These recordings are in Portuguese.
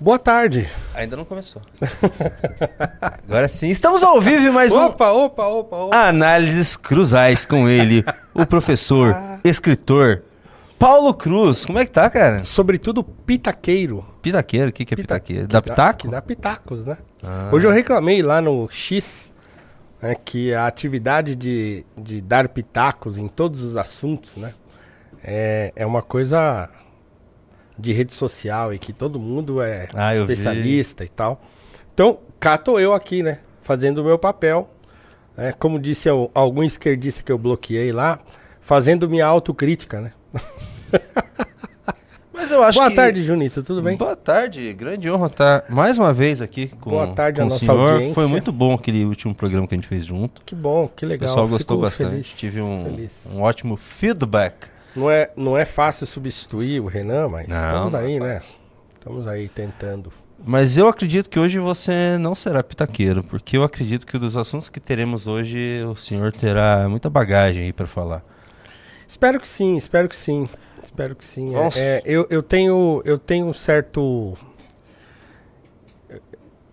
Boa tarde. Ainda não começou. Agora sim, estamos ao vivo mais um Opa, opa, opa, opa. Análises Cruzais com ele, o professor, escritor, Paulo Cruz. Como é que tá, cara? Sobretudo pitaqueiro. Pitaqueiro, o que, que é Pita- pitaqueiro? que Da dá- pitaco? Dá pitacos, né? Ah. Hoje eu reclamei lá no X né, que a atividade de, de dar pitacos em todos os assuntos, né? É, é uma coisa de rede social e que todo mundo é Ah, eu especialista e tal. Então, cá tô eu aqui, né? Fazendo o meu papel. né, como disse al- algum esquerdista que eu bloqueei lá, fazendo minha autocrítica, né? Mas eu acho Boa que... tarde, Junito, tudo bem? Boa tarde, grande honra estar mais uma vez aqui com, Boa tarde com à o nossa senhor. audiência. Foi muito bom aquele último programa que a gente fez junto. Que bom, que O legal. pessoal gostou Fico bastante. feliz, Tive um, um ótimo feedback. Não é, não é fácil substituir o Renan, mas Não, estamos não é aí, né? fácil. Estamos aí tentando. Mas eu acredito que hoje você não será pitaqueiro, porque eu acredito que dos assuntos que teremos hoje o senhor terá muita bagagem aí para falar. Espero que sim, espero que sim. Espero que sim. É- é, eu, eu tenho eu tenho um certo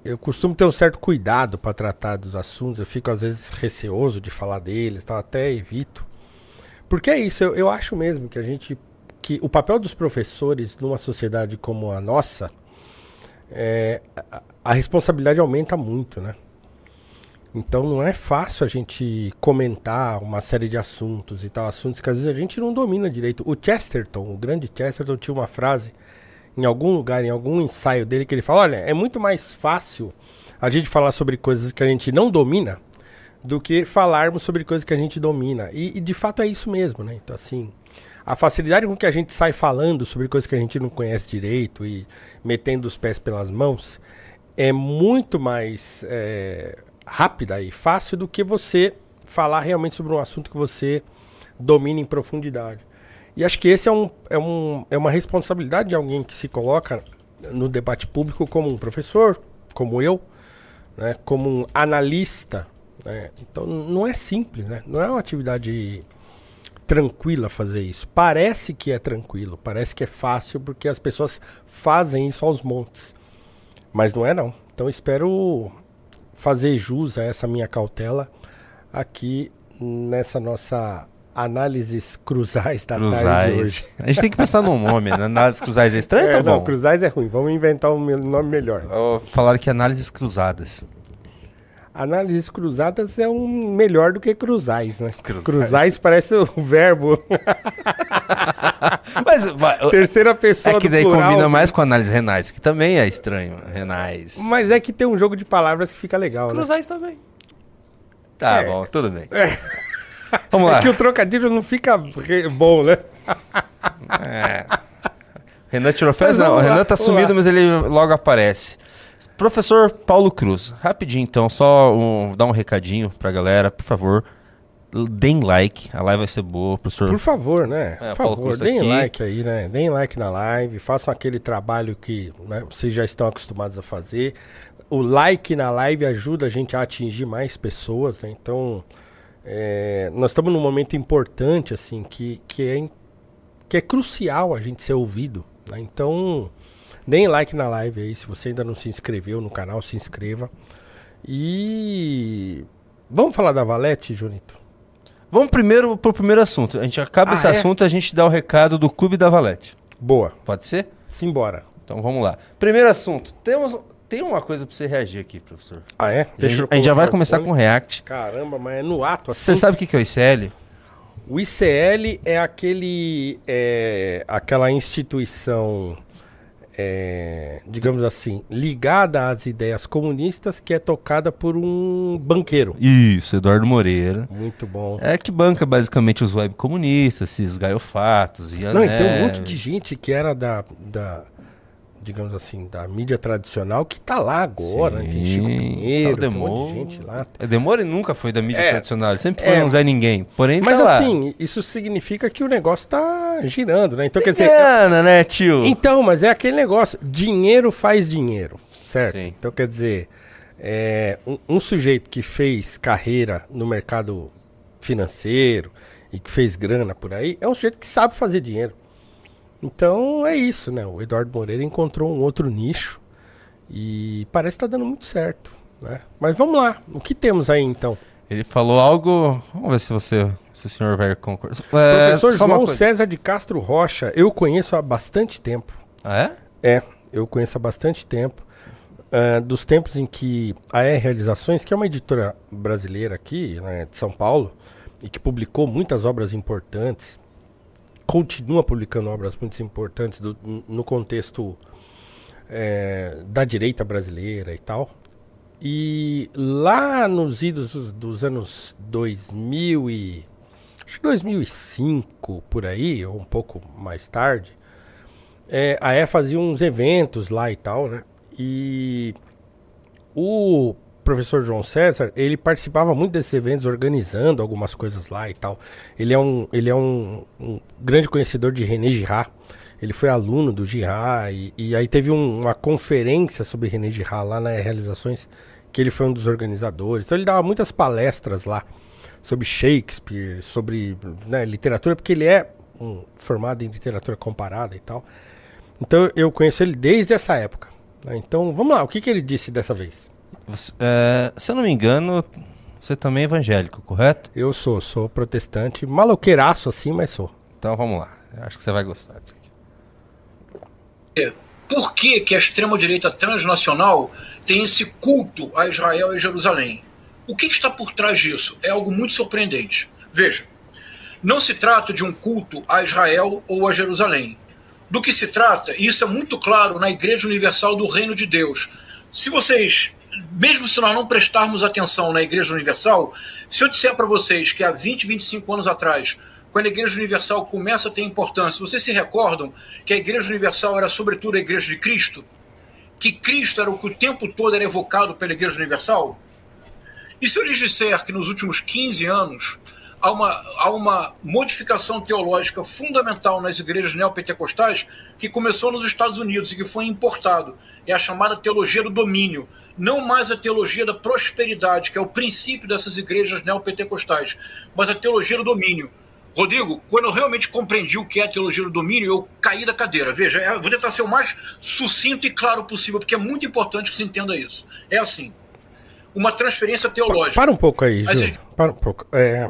eu costumo ter um certo cuidado para tratar dos assuntos. Eu fico às vezes receoso de falar deles, tal, até evito. Porque é isso, eu, eu acho mesmo que a gente que o papel dos professores numa sociedade como a nossa é, a, a responsabilidade aumenta muito, né? Então não é fácil a gente comentar uma série de assuntos e tal, assuntos que às vezes a gente não domina direito. O Chesterton, o grande Chesterton, tinha uma frase em algum lugar, em algum ensaio dele, que ele fala: olha, é muito mais fácil a gente falar sobre coisas que a gente não domina do que falarmos sobre coisas que a gente domina. E, e, de fato é isso mesmo, né? Então, assim, a facilidade com que a gente sai falando sobre coisas que a gente não conhece direito e metendo os pés pelas mãos é muito mais é, rápida e fácil do que você falar realmente sobre um assunto que você domina em profundidade. E acho que esse é, um, é, um, é uma responsabilidade de alguém que se coloca no debate público como um professor, como eu, né, como um analista. Né? Então não é simples, né? não é uma atividade tranquila fazer isso. Parece que é tranquilo, parece que é fácil porque as pessoas fazem isso aos montes. Mas não é não. Então espero fazer jus a essa minha cautela aqui nessa nossa análises cruzais da tarde de hoje. Cruzais. A gente tem que pensar num nome, né? Análises cruzais é estranho, É, tá não, bom? cruzais é ruim. Vamos inventar um me- nome melhor. Falaram que análises cruzadas. Análises cruzadas é um melhor do que cruzais, né? Cruzais. Cruzais, parece o verbo. Mas vai, Terceira pessoa é que daí plural. combina mais com análise renais, que também é estranho. Renais. Mas é que tem um jogo de palavras que fica legal, né? Cruzais também. Tá É. bom, tudo bem. Vamos lá. É que o trocadilho não fica bom, né? É. Renan tirou férias? Mas Não, o Renan tá sumido, mas ele logo aparece. Professor Paulo Cruz, rapidinho então, só um, dar um recadinho pra galera, por favor. Deem like, a live vai ser boa, professor. Por favor, né? É, Por favor, tá deem aqui. like aí, né? Deem like na live, façam aquele trabalho que né, vocês já estão acostumados a fazer. O like na live ajuda a gente a atingir mais pessoas, né? Então, é, nós estamos num momento importante, assim, que, que, é, que é crucial a gente ser ouvido. né? Então, deem like na live aí. Se você ainda não se inscreveu no canal, se inscreva. E. Vamos falar da Valete, Junito? Vamos primeiro pro primeiro assunto. A gente acaba Ah, esse é? assunto a gente dá o recado do Clube da Valete. Boa. Pode ser? Simbora. Então vamos lá. Primeiro assunto. Temos, tem uma coisa pra você reagir aqui, professor. Ah, é? a gente, a gente já vai começar com o React. Caramba, mas é no ato Você assim. sabe o que que é o ICL? O ICL é aquele. É, aquela instituição. É, digamos assim, ligada às ideias comunistas que é tocada por um banqueiro. Isso, Eduardo Moreira. Muito bom. É que banca basicamente os web comunistas, esses gaiofatos e Não, e tem um monte de gente que era da, da digamos assim, da mídia tradicional que tá lá agora. né? Tem Chico Sim, Pinheiro, tá o tem um monte de gente lá. É, Demore nunca foi da mídia É, tradicional, ele sempre foi é. um Zé Ninguém. Porém, Mas tá lá. assim, isso significa que o negócio tá girando, né? Então, quer Tem dizer, grana, né, tio? Então, mas é aquele negócio, dinheiro faz dinheiro, certo? Sim. Então, quer dizer, é, um, um sujeito que fez carreira no mercado financeiro e que fez grana por aí, é um sujeito que sabe fazer dinheiro. Então, é isso, né? O Eduardo Moreira encontrou um outro nicho E parece que tá dando muito certo. Né? Mas vamos lá, o que temos aí então? Ele falou algo. Vamos ver se você, se o senhor vai concordar. É, Professor João César de Castro Rocha, eu conheço há bastante tempo. Ah, é? É, eu conheço há bastante tempo. Uh, dos tempos em que a R Realizações, que é uma editora brasileira aqui, né, de São Paulo, e que publicou muitas obras importantes, continua publicando obras muito importantes do, no contexto é, da direita brasileira e tal. E lá nos idos dos anos 2000 e acho que 2005 por aí, ou um pouco mais tarde, é, a E fazia uns eventos lá e tal, né? E o professor João César, ele participava muito desses eventos, organizando algumas coisas lá e tal. Ele é um, ele é um, um grande conhecedor de René Girard. Ele foi aluno do Girard e, e aí teve um, uma conferência sobre René Girard lá na Realizações, que ele foi um dos organizadores. Então ele dava muitas palestras lá sobre Shakespeare, sobre né, literatura, porque ele é um, formado em literatura comparada e tal. Então eu conheço ele desde essa época. Né? Então vamos lá, o que, que ele disse dessa vez? Você, é, se eu não me engano, você também é evangélico, correto? Eu sou, sou protestante, maloqueiraço assim, mas sou. Então vamos lá, eu acho que você vai gostar disso aqui. Por que, que a extrema-direita transnacional tem esse culto a Israel e Jerusalém? O que, que está por trás disso? É algo muito surpreendente. Veja, não se trata de um culto a Israel ou a Jerusalém. Do que se trata, e isso é muito claro na Igreja Universal do Reino de Deus. Se vocês, mesmo se nós não prestarmos atenção na Igreja Universal, se eu disser para vocês que há 20, 25 anos atrás quando a Igreja Universal começa a ter importância. Vocês se recordam que a Igreja Universal era sobretudo a Igreja de Cristo? Que Cristo era o que o tempo todo era evocado pela Igreja Universal? E se eu lhes disser que nos últimos 15 anos há uma, há uma modificação teológica fundamental nas igrejas neopentecostais que começou nos Estados Unidos e que foi importado. É a chamada teologia do domínio. Não mais a teologia da prosperidade, que é o princípio dessas igrejas neopentecostais, mas a teologia do domínio. Rodrigo, quando eu realmente compreendi o que é a teologia do domínio, eu caí da cadeira. Veja, eu vou tentar ser o mais sucinto e claro possível, porque é muito importante que você entenda isso. É assim: uma transferência teológica. Para um pouco aí, Gil. Para um pouco. É,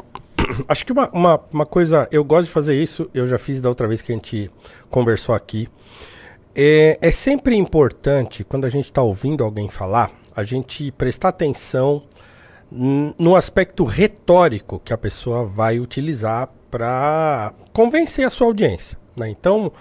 acho que uma, uma, uma, coisa, eu gosto de fazer isso, eu já fiz da outra vez que a gente conversou aqui. É, é sempre importante, quando a gente está ouvindo alguém falar, a gente prestar atenção no aspecto retórico que a pessoa vai utilizar para convencer a sua audiência. Né? Então,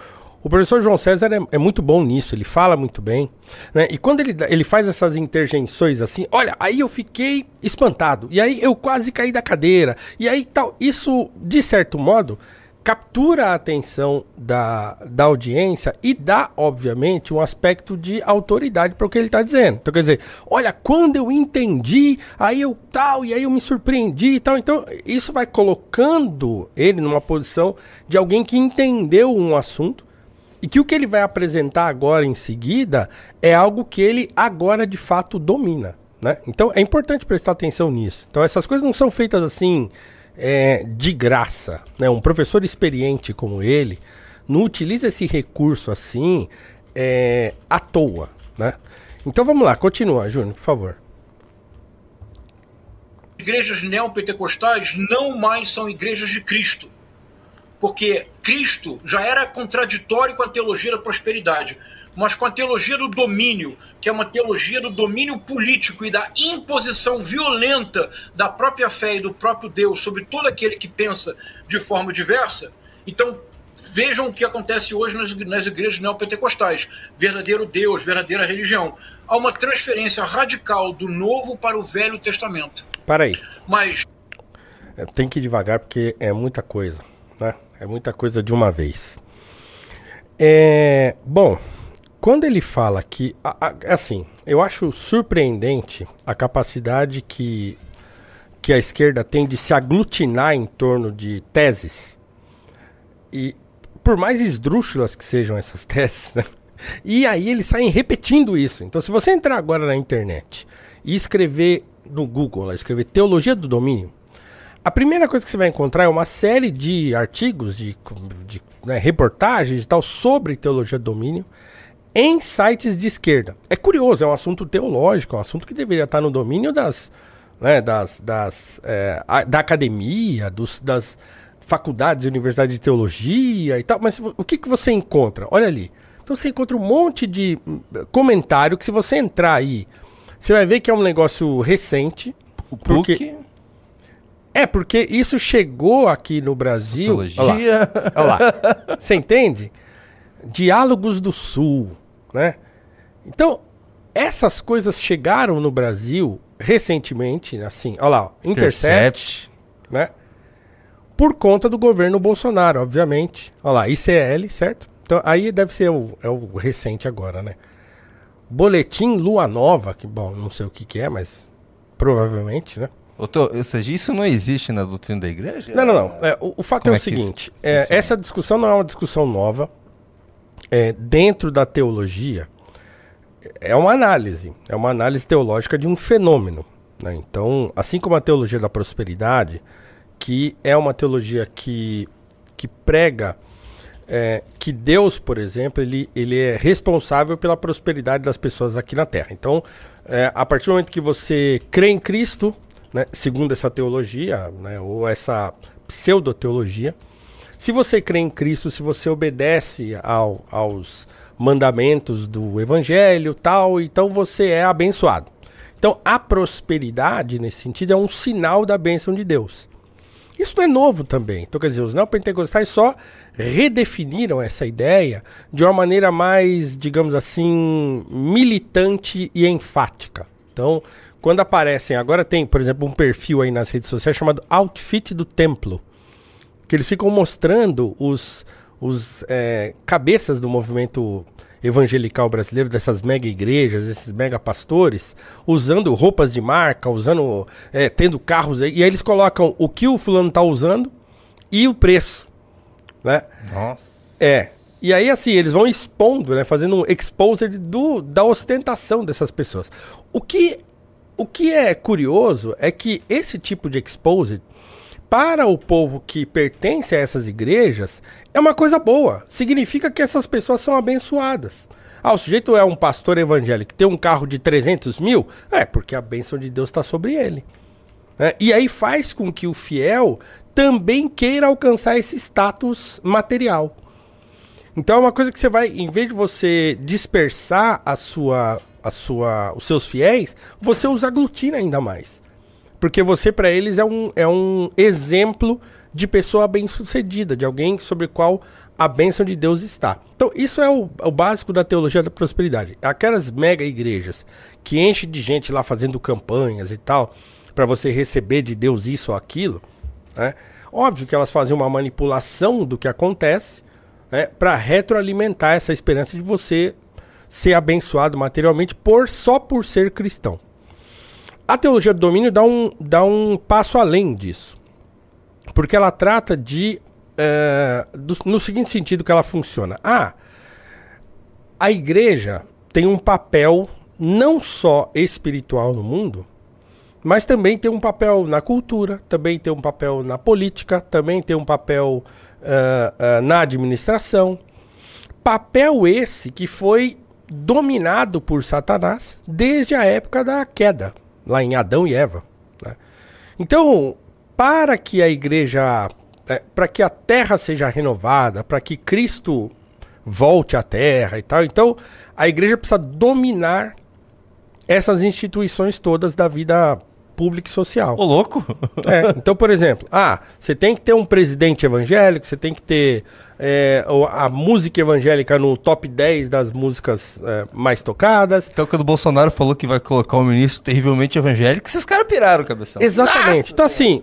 o professor João César é, é, muito bom nisso, ele fala muito bem. Né? E quando ele, ele faz essas interjeições assim, olha, aí eu fiquei espantado, e aí eu quase caí da cadeira, e aí tal. Isso, de certo modo, captura a atenção da, da audiência e dá, obviamente, um aspecto de autoridade para o que ele está dizendo. Então, quer dizer, olha, quando eu entendi, aí eu tal, e aí eu me surpreendi e tal. Então, isso vai colocando ele numa posição de alguém que entendeu um assunto e que o que ele vai apresentar agora em seguida é algo que ele agora de fato domina. Né? Então, é importante prestar atenção nisso. Então, essas coisas não são feitas assim é, de graça. Né? Um professor experiente como ele não utiliza esse recurso assim é, à toa. Né? Então vamos lá, continua, Júnior, por favor. Igrejas neopentecostais não mais são igrejas de Cristo porque Cristo já era contraditório com a teologia da prosperidade, mas com a teologia do domínio, que é uma teologia do domínio político e da imposição violenta da própria fé e do próprio Deus sobre todo aquele que pensa de forma diversa. Então, vejam o que acontece hoje nas, nas igrejas neopentecostais: verdadeiro Deus, verdadeira religião. Há uma transferência radical do Novo para o Velho Testamento. Para aí. Mas. É, tem que ir devagar porque é muita coisa? É muita coisa de uma vez. É, bom, quando ele fala que. Assim, eu acho surpreendente a capacidade que, que a esquerda tem de se aglutinar em torno de teses. E por mais esdrúxulas que sejam essas teses, né? E aí eles saem repetindo isso. Então, se você entrar agora na internet e escrever no Google, lá, escrever teologia do domínio, a primeira coisa que você vai encontrar é uma série de artigos, de, de né, reportagens e tal sobre teologia do domínio. em sites de esquerda. É curioso, é um assunto teológico, é um assunto que deveria estar no domínio das, né, das, das é, a, da academia, dos, das faculdades e universidades de teologia e tal. Mas o que, que você encontra? Olha ali. Então você encontra um monte de hum, comentário que se você entrar aí, você vai ver que é um negócio recente. O Porque- PUC, É, porque isso chegou aqui no Brasil. Olha lá. sociologia. Olha lá. Você entende? Diálogos do Sul, né? Então, essas coisas chegaram no Brasil recentemente, assim, olha lá, Intercept, Intercept. né? Por conta do governo Bolsonaro, obviamente. Olha lá, ICL, certo? Então, aí deve ser o, é o recente agora, né? Boletim Lua Nova, que, bom, não sei o que que é, mas provavelmente, né? Ou, seja, isso não existe na doutrina da igreja? Não, não, não. É, o, o fato Como é o é seguinte: é, essa discussão não é uma discussão nova. É, dentro da teologia, é uma análise. É uma análise teológica de um fenômeno. né? Então, assim como a teologia da prosperidade, que é uma teologia que, que prega é, que Deus, por exemplo, ele, ele é responsável pela prosperidade das pessoas aqui na Terra. Então, é, a partir do momento que você crê em Cristo, né, segundo essa teologia, né, ou essa pseudoteologia, se você crê em Cristo, se você obedece ao- aos mandamentos do Evangelho, tal, então você é abençoado. Então, a prosperidade, nesse sentido, é um sinal da bênção de Deus. Isso não é novo também. Então, quer dizer, os neopentecostais só redefiniram essa ideia de uma maneira mais, digamos assim, militante e enfática. Então, quando aparecem, agora tem, por exemplo, um perfil aí nas redes sociais chamado Outfit do Templo, que eles ficam mostrando os, os é, cabeças do movimento evangelical brasileiro, dessas mega igrejas, esses mega pastores, usando roupas de marca, usando, é, tendo carros, e aí eles colocam o que o fulano tá usando e o preço, né? Nossa. É. E aí, assim, eles vão expondo, né? Fazendo um exposed do, da ostentação dessas pessoas. O que, o que é curioso é que esse tipo de exposed, para o povo que pertence a essas igrejas, é uma coisa boa. Significa que essas pessoas são abençoadas. Ah, o sujeito é um pastor evangélico tem um carro de 300 mil? É, porque a bênção de Deus está sobre ele. né? E aí faz com que o fiel também queira alcançar esse status material. Então é uma coisa que você vai, em vez de você dispersar a sua, a sua, os seus fiéis, você os aglutina ainda mais. Porque você, para eles, é um, é um exemplo de pessoa bem-sucedida, de alguém sobre qual a bênção de Deus está. Então, isso é o, o básico da teologia da prosperidade. Aquelas mega igrejas que enchem de gente lá fazendo campanhas e tal, para você receber de Deus isso ou aquilo, né? Óbvio que elas fazem uma manipulação do que acontece né, para retroalimentar essa esperança de você ser abençoado materialmente por só por ser cristão. A teologia do domínio dá um, dá um passo além disso. Porque ela trata de. eh, do- no seguinte sentido que ela funciona. Ah, a igreja tem um papel não só espiritual no mundo, mas também tem um papel na cultura, também tem um papel na política, também tem um papel ah, ah, na administração. Papel esse que foi dominado por Satanás desde a época da queda, lá em Adão e Eva. né? Então, para que a igreja, eh, para que a terra seja renovada, para que Cristo volte à terra e tal, então a igreja precisa dominar essas instituições todas da vida pública e social. Ô, louco? É, então, por exemplo, ah, você tem que ter um presidente evangélico, você tem que ter é, a música evangélica no top 10 das músicas é, mais tocadas. Então, quando o Bolsonaro falou que vai colocar um ministro terrivelmente evangélico, esses caras piraram, cabeção. Exatamente. Então, assim,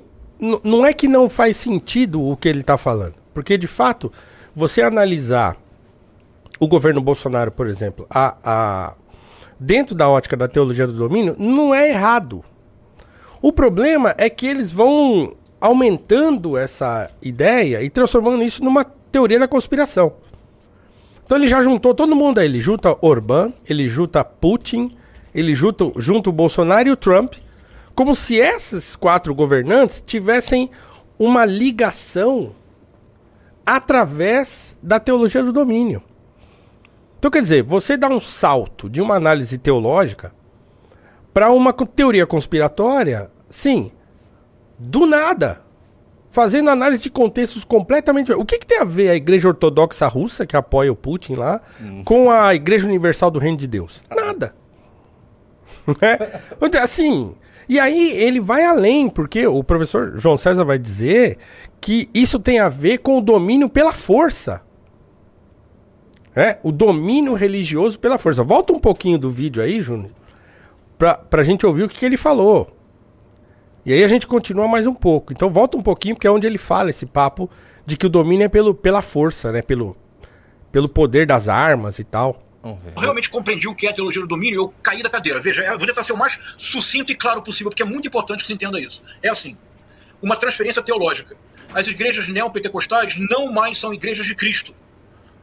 não é que não faz sentido o que ele está falando. Porque, de fato, você analisar o governo Bolsonaro, por exemplo, a, a- dentro da ótica da teologia do domínio, não é errado. O problema é que eles vão aumentando essa ideia e transformando isso numa teoria da conspiração. Então ele já juntou todo mundo aí. Ele junta Orbán, ele junta Putin, ele junta, junta o Bolsonaro e o Trump, como se esses quatro governantes tivessem uma ligação através da teologia do domínio. Então, quer dizer, você dá um salto de uma análise teológica para uma teoria conspiratória, sim, do nada. Fazendo análise de contextos completamente. O que, que tem a ver a Igreja Ortodoxa Russa, que apoia o Putin lá, com a Igreja Universal do Reino de Deus? Nada. Então, assim, e aí ele vai além, porque o professor João César vai dizer que isso tem a ver com o domínio pela força. É, o domínio religioso pela força. Volta um pouquinho do vídeo aí, Júnior, pra, pra gente ouvir o que, que ele falou. E aí a gente continua mais um pouco. Então volta um pouquinho, porque é onde ele fala esse papo de que o domínio é pelo, pela força, né? Pelo, pelo poder das armas e tal. Eu realmente compreendi o que é a teologia do domínio, eu caí da cadeira. Veja, eu vou tentar ser o mais sucinto e claro possível, porque é muito importante que você entenda isso. É assim, uma transferência teológica. As igrejas neopentecostais não mais são igrejas de Cristo.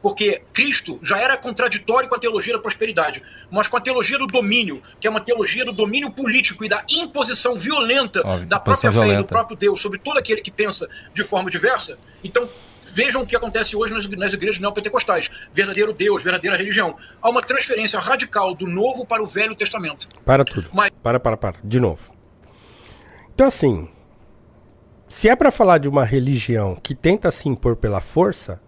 Porque Cristo já era contraditório com a teologia da prosperidade, mas com a teologia do domínio, que é uma teologia do domínio político e da imposição violenta Óbvio, da própria fé e do próprio Deus sobre todo aquele que pensa de forma diversa. Então, vejam o que acontece hoje nas, nas igrejas neopentecostais. Verdadeiro Deus, verdadeira religião. Há uma transferência radical do Novo para o Velho Testamento. Para tudo. Mas- Para, para, para. De novo. Então, assim, se é para falar de uma religião que tenta se impor pela força,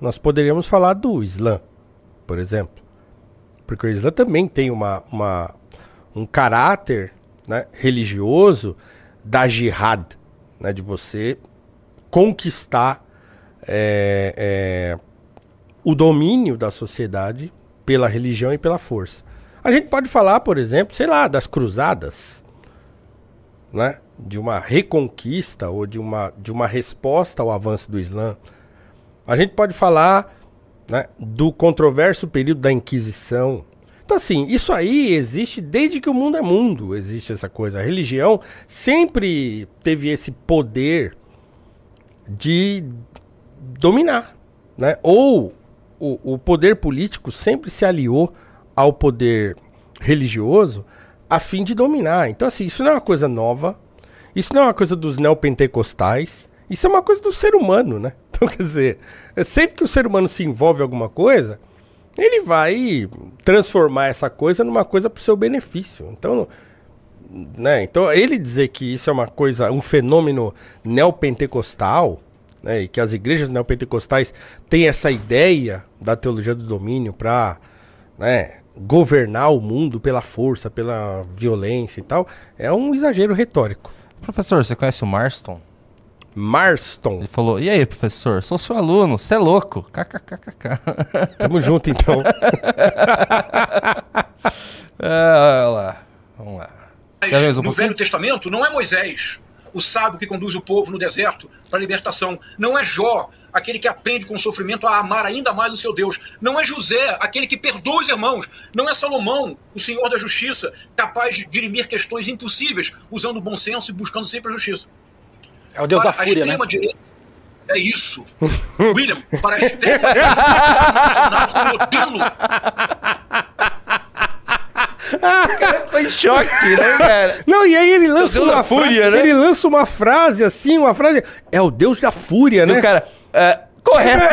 nós poderíamos falar do Islã, por exemplo. Porque o Islã também tem uma, uma, um caráter né, religioso da jihad, né, de você conquistar é, é, o domínio da sociedade pela religião e pela força. A gente pode falar, por exemplo, sei lá, das cruzadas, né? De uma reconquista ou de uma, de uma resposta ao avanço do Islã. A gente pode falar né, do controverso período da Inquisição. Então, assim, isso aí existe desde que o mundo é mundo, existe essa coisa. A religião sempre teve esse poder de dominar, né? Ou o, o poder político sempre se aliou ao poder religioso a fim de dominar. Então, assim, isso não é uma coisa nova, isso não é uma coisa dos neopentecostais, isso é uma coisa do ser humano, né? Então, quer dizer, sempre que o ser humano se envolve em alguma coisa, ele vai transformar essa coisa numa coisa para o seu benefício. Então, né? Então, ele dizer que isso é uma coisa, um fenômeno neopentecostal, né? E que as igrejas neopentecostais têm essa ideia da teologia do domínio para, né, governar o mundo pela força, pela violência e tal, é um exagero retórico. Professor, você conhece o Marston? Marston, Ele falou: E aí, professor? Sou seu aluno, você é louco. KKKKK. tamo junto então. É, olha lá. Vamos lá. Mas um no pouquinho? Velho Testamento não é Moisés, o sábio que conduz o povo no deserto para a libertação. Não é Jó, aquele que aprende com o sofrimento a amar ainda mais o seu Deus. Não é José, aquele que perdoa os irmãos. Não é Salomão, o senhor da justiça, capaz de dirimir questões impossíveis, usando o bom senso e buscando sempre a justiça. É o deus para da fúria, a né? extrema direita. É isso. William, para a extrema direita, o modelo Ficou em choque, né, cara? Não, e aí ele lança Deus uma da fúria, né? Ele lança uma frase assim, uma frase. É o Deus da fúria, E né? o cara, é, correto.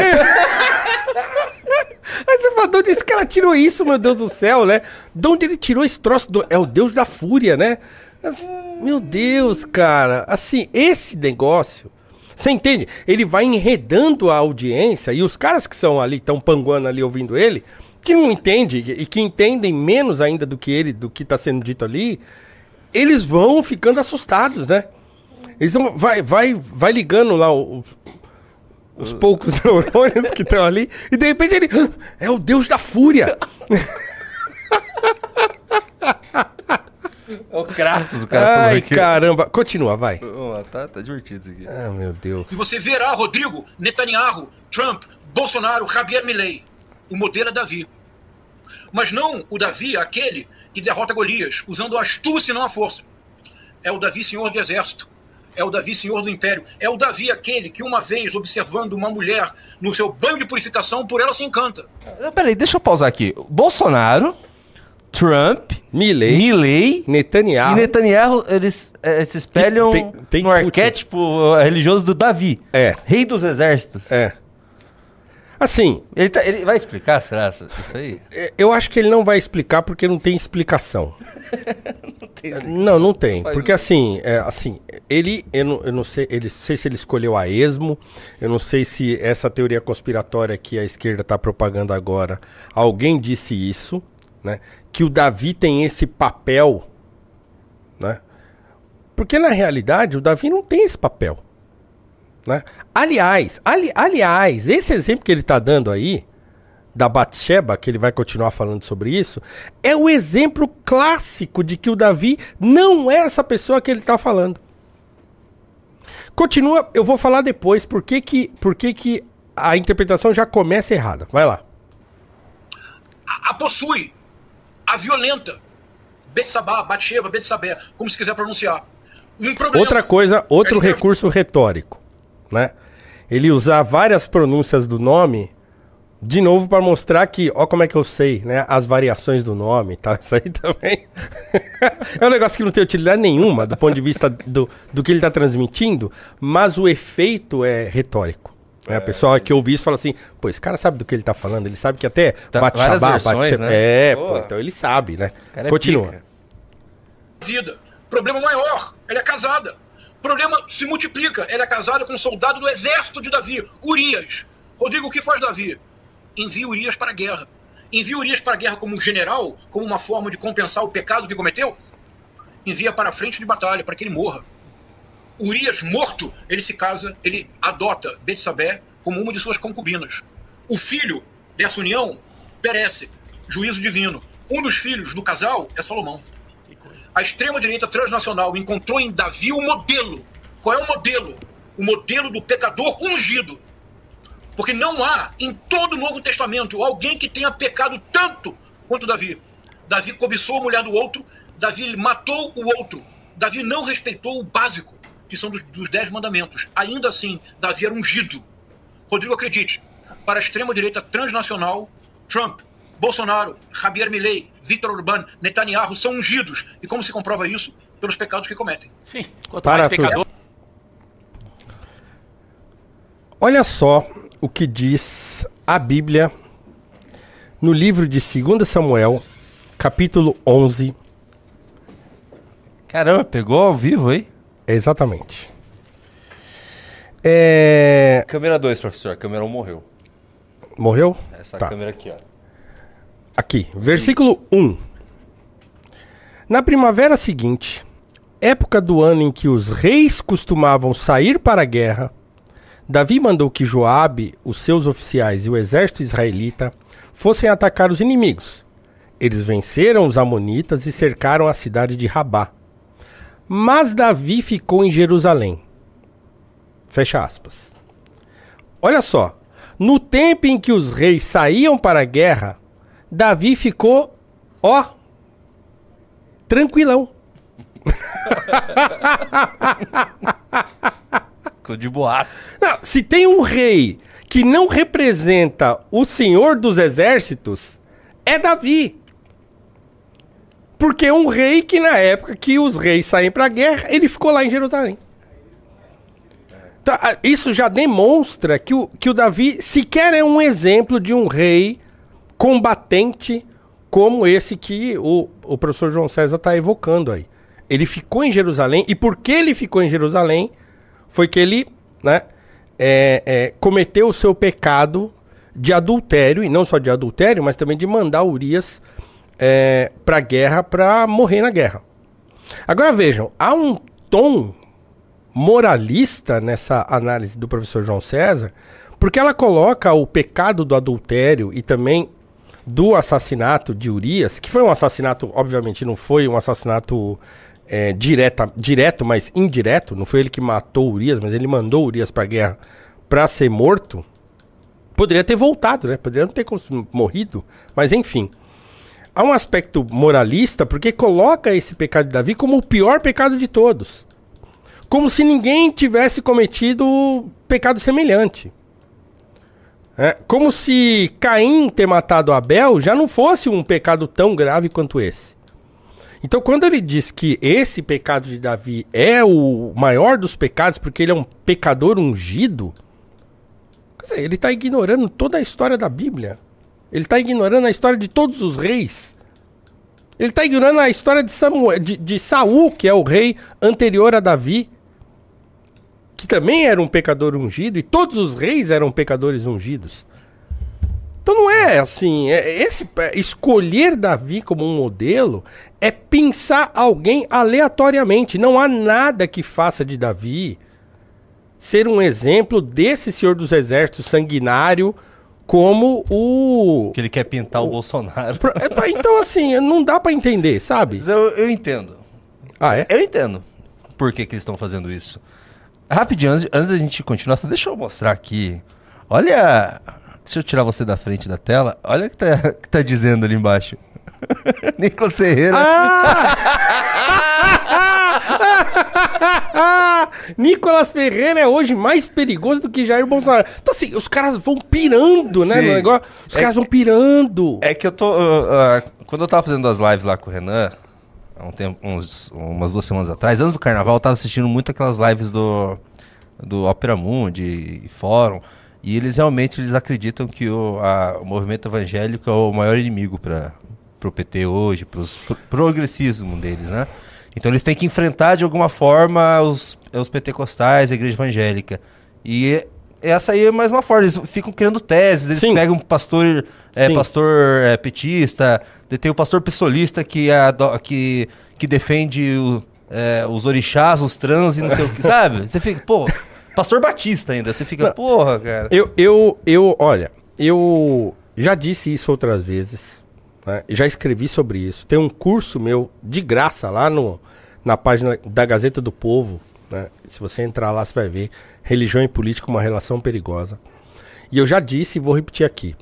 Aí você fala, de onde esse cara tirou isso, meu Deus do céu, né? De onde ele tirou esse troço? do- É o Deus da fúria, né? Mas, meu Deus, cara. Assim, esse negócio. Você entende? Ele vai enredando a audiência e os caras que são ali, estão panguando ali ouvindo ele, que não entendem e que entendem menos ainda do que ele, do que está sendo dito ali, eles vão ficando assustados, né? Eles vão, vai, vai, vai ligando lá o- os poucos neurônios que estão ali, e de repente ele. "Ah, É o Deus da Fúria! É o Kratos, o cara falou Ai, aqui. caramba! Continua, vai. Lá, tá, tá divertido isso aqui. Ah, meu Deus. E você verá Rodrigo, Netanyahu, Trump, Bolsonaro, Javier Milei. O modelo é Davi. Mas não o Davi, aquele que derrota Golias, usando a astúcia e não a força. É o Davi, senhor do exército. É o Davi, senhor do império. É o Davi, aquele que, uma vez, observando uma mulher no seu banho de purificação, por ela se encanta. Não, Peraí, deixa eu pausar aqui. Bolsonaro, Trump, Milley, Milley Netanyahu. e Netanyahu, eles eh, se espelham Tem- tem no Putin. arquétipo eh, religioso do Davi. É. Rei dos exércitos. É. Assim, Ele, tá- ele vai explicar, será, isso aí? é, eu acho que ele não vai explicar porque não tem explicação. Não, não tem. Porque assim, é, assim, ele, eu não, eu não sei, ele, sei se ele escolheu a esmo, eu não sei se essa teoria conspiratória que a esquerda está propagando agora, alguém disse isso, né? Que o Davi tem esse papel, né? Porque na realidade o Davi não tem esse papel, né? Aliás, ali, aliás, esse exemplo que ele está dando aí, da Batsheba, que ele vai continuar falando sobre isso, é o exemplo clássico de que o Davi não é essa pessoa que ele está falando. Continua, eu vou falar depois por que que, por que que a interpretação já começa errada. Vai lá. a, a possui, a violenta. Betsabá, Batsheba, Betsabé, como se quiser pronunciar. Um problema. Outra coisa, outro Ele- recurso retórico, né? Ele usar várias pronúncias do nome de novo para mostrar que, ó como é que eu sei, né? As variações do nome, tá? Isso aí também é um negócio que não tem utilidade nenhuma do ponto de vista do, do que ele está transmitindo, mas o efeito é retórico. Né? A pessoa que ouve isso fala assim, pô, esse cara sabe do que ele tá falando, ele sabe que até Tá- bate versões, bate... né? É, Pô. então ele sabe, né? Cara é Continua. pica. vida. Problema maior, ela é casada. Problema se multiplica, ela é casada com um soldado do exército de Davi, Urias. Rodrigo, o que faz Davi? Envia Urias para a guerra. Envia Urias para a guerra como um general, como uma forma de compensar o pecado que cometeu? Envia para a frente de batalha, para que ele morra. Urias, morto, ele se casa, ele adota Betsabé como uma de suas concubinas. O filho dessa união perece, juízo divino. Um dos filhos do casal é Salomão. A extrema-direita transnacional encontrou em Davi o modelo. Qual é o modelo? O modelo do pecador ungido. Porque não há em todo o Novo Testamento alguém que tenha pecado tanto quanto Davi. Davi cobiçou a mulher do outro, Davi matou o outro, Davi não respeitou o básico, que são dos, dos dez mandamentos. Ainda assim, Davi era ungido. Rodrigo, acredite, para a extrema-direita transnacional, Trump, Bolsonaro, Javier Milei, Vítor Orbán, Netanyahu são ungidos. E como se comprova isso? Pelos pecados que cometem. Sim. Quanto Para mais tudo. pecador, Olha só o que diz a Bíblia no livro de 2 Samuel, capítulo 11. Caramba, pegou ao vivo aí? Exatamente. É... Câmera 2, professor. A câmera 1 morreu. Morreu? Essa Tá. câmera aqui, ó. Aqui, versículo 1. Na primavera seguinte, época do ano em que os reis costumavam sair para a guerra, Davi mandou que Joabe, os seus oficiais e o exército israelita fossem atacar os inimigos. Eles venceram os amonitas e cercaram a cidade de Rabá. Mas Davi ficou em Jerusalém. Fecha aspas. Olha só, no tempo em que os reis saíam para a guerra, Davi ficou, ó, tranquilão. Ficou de boaça. Não, se tem um rei que não representa o senhor dos exércitos, é Davi. Porque um rei que na época que os reis saem para guerra, ele ficou lá em Jerusalém. Ah, isso já demonstra que o, que o Davi sequer é um exemplo de um rei combatente como esse que o, o professor João César está evocando aí. Ele ficou em Jerusalém, e porque ele ficou em Jerusalém, foi que ele né, é, é, cometeu o seu pecado de adultério, e não só de adultério, mas também de mandar Urias é, para guerra para morrer na guerra. Agora vejam, há um tom moralista nessa análise do professor João César, porque ela coloca o pecado do adultério e também do assassinato de Urias, que foi um assassinato, obviamente não foi um assassinato é, direta, direto, mas indireto, não foi ele que matou Urias, mas ele mandou Urias para a guerra para ser morto. Poderia ter voltado, né? Poderia não ter morrido, mas enfim. Há um aspecto moralista porque coloca esse pecado de Davi como o pior pecado de todos. Como se ninguém tivesse cometido pecado semelhante. É, como se Caim ter matado Abel já não fosse um pecado tão grave quanto esse. Então, quando ele diz que esse pecado de Davi é o maior dos pecados, porque ele é um pecador ungido, dizer, ele está ignorando toda a história da Bíblia. Ele está ignorando a história de todos os reis. Ele está ignorando a história de, Samuel, de, de Saul, que é o rei anterior a Davi, que também era um pecador ungido, e todos os reis eram pecadores ungidos. Então não é assim, é esse é, escolher Davi como um modelo é pensar alguém aleatoriamente. Não há nada que faça de Davi ser um exemplo desse senhor dos exércitos sanguinário como o Que ele quer pintar o, Bolsonaro. Pro- é, Então assim, não dá pra entender, sabe? Mas eu, eu entendo. Ah, é? Eu entendo por que, que eles estão fazendo isso. Rapidinho, antes, antes da gente continuar, só deixa eu mostrar aqui. Olha. Deixa eu tirar você da frente da tela. Olha o que tá, que tá dizendo ali embaixo. Nicolas Ferreira. Nicolas Ferreira é hoje mais perigoso do que Jair Bolsonaro. Então, assim, os caras vão pirando, né? Sim. No negócio. Os É caras vão pirando. É que eu tô. uh, uh, quando eu tava fazendo as lives lá com o Renan, há um tempo, uns, umas duas semanas atrás, antes do carnaval, eu tava assistindo muito aquelas lives do, do Opera Mundi e Fórum. E eles realmente eles acreditam que o, a- o movimento evangélico é o maior inimigo para o PT hoje, para o progressismo deles, né? Então eles têm que enfrentar de alguma forma os, os pentecostais, a igreja evangélica. E essa aí é mais uma forma, eles ficam criando teses, eles Sim. pegam um pastor, é, pastor é, petista, tem o pastor pessoalista que, é que, que defende o- é, os orixás, os trans e não sei o que, sabe? Você fica, pô, pastor batista ainda, você fica, porra, cara. Eu, eu, eu, olha, eu já disse isso outras vezes, né? já escrevi sobre isso. Tem um curso meu de graça lá no, na página da Gazeta do Povo. Né? Se você entrar lá, você vai ver religião e política uma relação perigosa. E eu já disse e vou repetir aqui.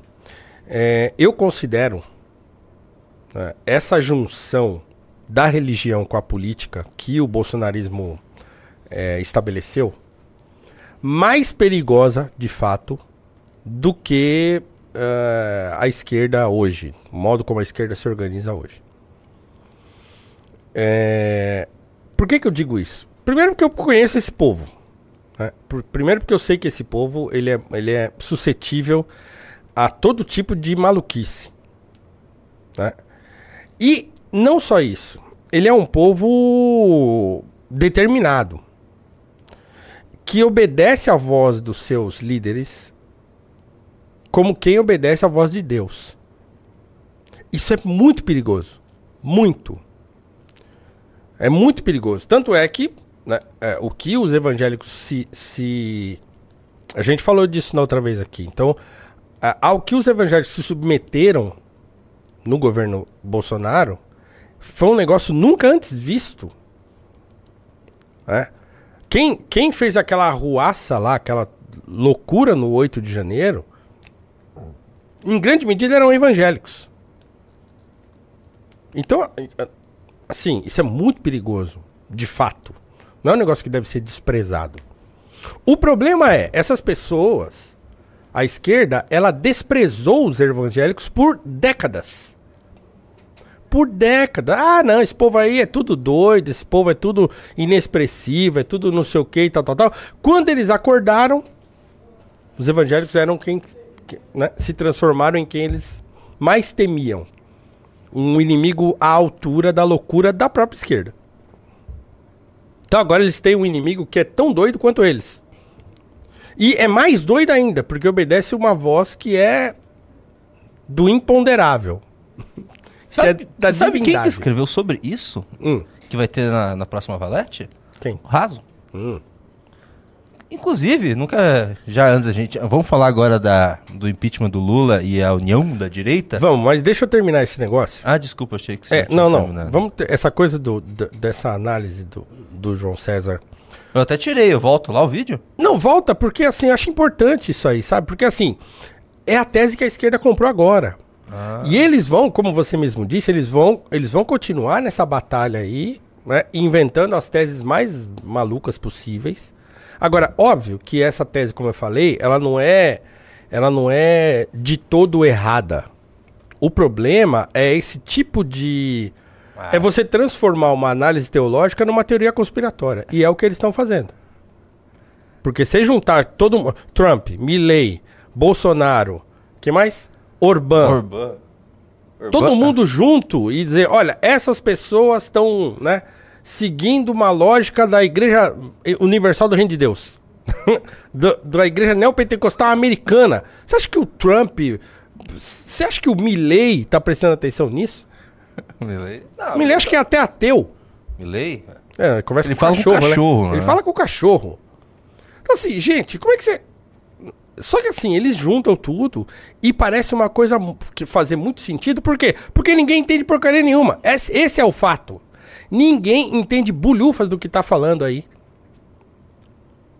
É, eu considero né, essa junção da religião com a política que o bolsonarismo é, estabeleceu mais perigosa, de fato, do que eh, a esquerda hoje, o modo como a esquerda se organiza hoje. É, Por que, que eu digo isso? Primeiro porque eu conheço esse povo. né? Por- Primeiro porque eu sei que esse povo ele é, ele é suscetível a todo tipo de maluquice. né? E não só isso. Ele é um povo determinado que obedece à voz dos seus líderes como quem obedece à voz de Deus. Isso é muito perigoso. Muito. É muito perigoso. Tanto é que né, é, o que os evangélicos se, se. A gente falou disso na outra vez aqui. Então, a- ao que os evangélicos se submeteram no governo Bolsonaro foi um negócio nunca antes visto. né? Quem, quem fez aquela arruaça lá, aquela loucura no 8 de janeiro, em grande medida eram evangélicos. Então, assim, isso é muito perigoso, de fato. Não é um negócio que deve ser desprezado. O problema é, essas pessoas, a esquerda, ela desprezou os evangélicos por décadas por décadas. Ah, não, esse povo aí é tudo doido, esse povo é tudo inexpressivo, é tudo não sei o que e tal, tal, tal. Quando eles acordaram, os evangélicos eram quem que, né, se transformaram em quem eles mais temiam. Um inimigo à altura da loucura da própria esquerda. Então agora eles têm um inimigo que é tão doido quanto eles. E é mais doido ainda, porque obedece uma voz que é do imponderável. Sabe, é da você sabe quem que escreveu sobre isso? Hum, Que vai ter na, na próxima Valete? quem? O Raso. Hum. Inclusive, nunca. Já antes a gente. Vamos falar agora da, do impeachment do Lula e a união da direita? Vamos, mas deixa eu terminar esse negócio. Ah, desculpa, achei que você É, não, não. terminado. Vamos ter essa coisa do, dessa análise do, do João César. Eu até tirei, eu volto lá o vídeo. Não, volta, porque assim, acho importante isso aí, sabe? Porque assim, é a tese que a esquerda comprou agora. E eles vão, como você mesmo disse, eles vão, eles vão continuar nessa batalha aí, né, inventando as teses mais malucas possíveis. Agora, óbvio que essa tese, como eu falei, ela não é, ela não é de todo errada. O problema é esse tipo de é você transformar uma análise teológica numa teoria conspiratória. E é o que eles estão fazendo. Porque se juntar todo mundo. Trump, Milley, Bolsonaro, que mais? Orbán. Orbán. Todo mundo junto e dizer, olha, essas pessoas estão, né, seguindo uma lógica da Igreja Universal do Reino de Deus. Do- da Igreja Neopentecostal Americana. Você acha que o Trump... Você acha que o Milley tá prestando atenção nisso? Milley? Não, O Milley acho que é até ateu. Milley? É, conversa Ele com o fala com o cachorro, cachorro, né? né? Ele fala com o cachorro. Então assim, gente, como é que você... Só que assim, eles juntam tudo e parece uma coisa que fazer muito sentido. Por quê? Porque ninguém entende porcaria nenhuma. Esse, esse é o fato. Ninguém entende bulhufas do que tá falando aí.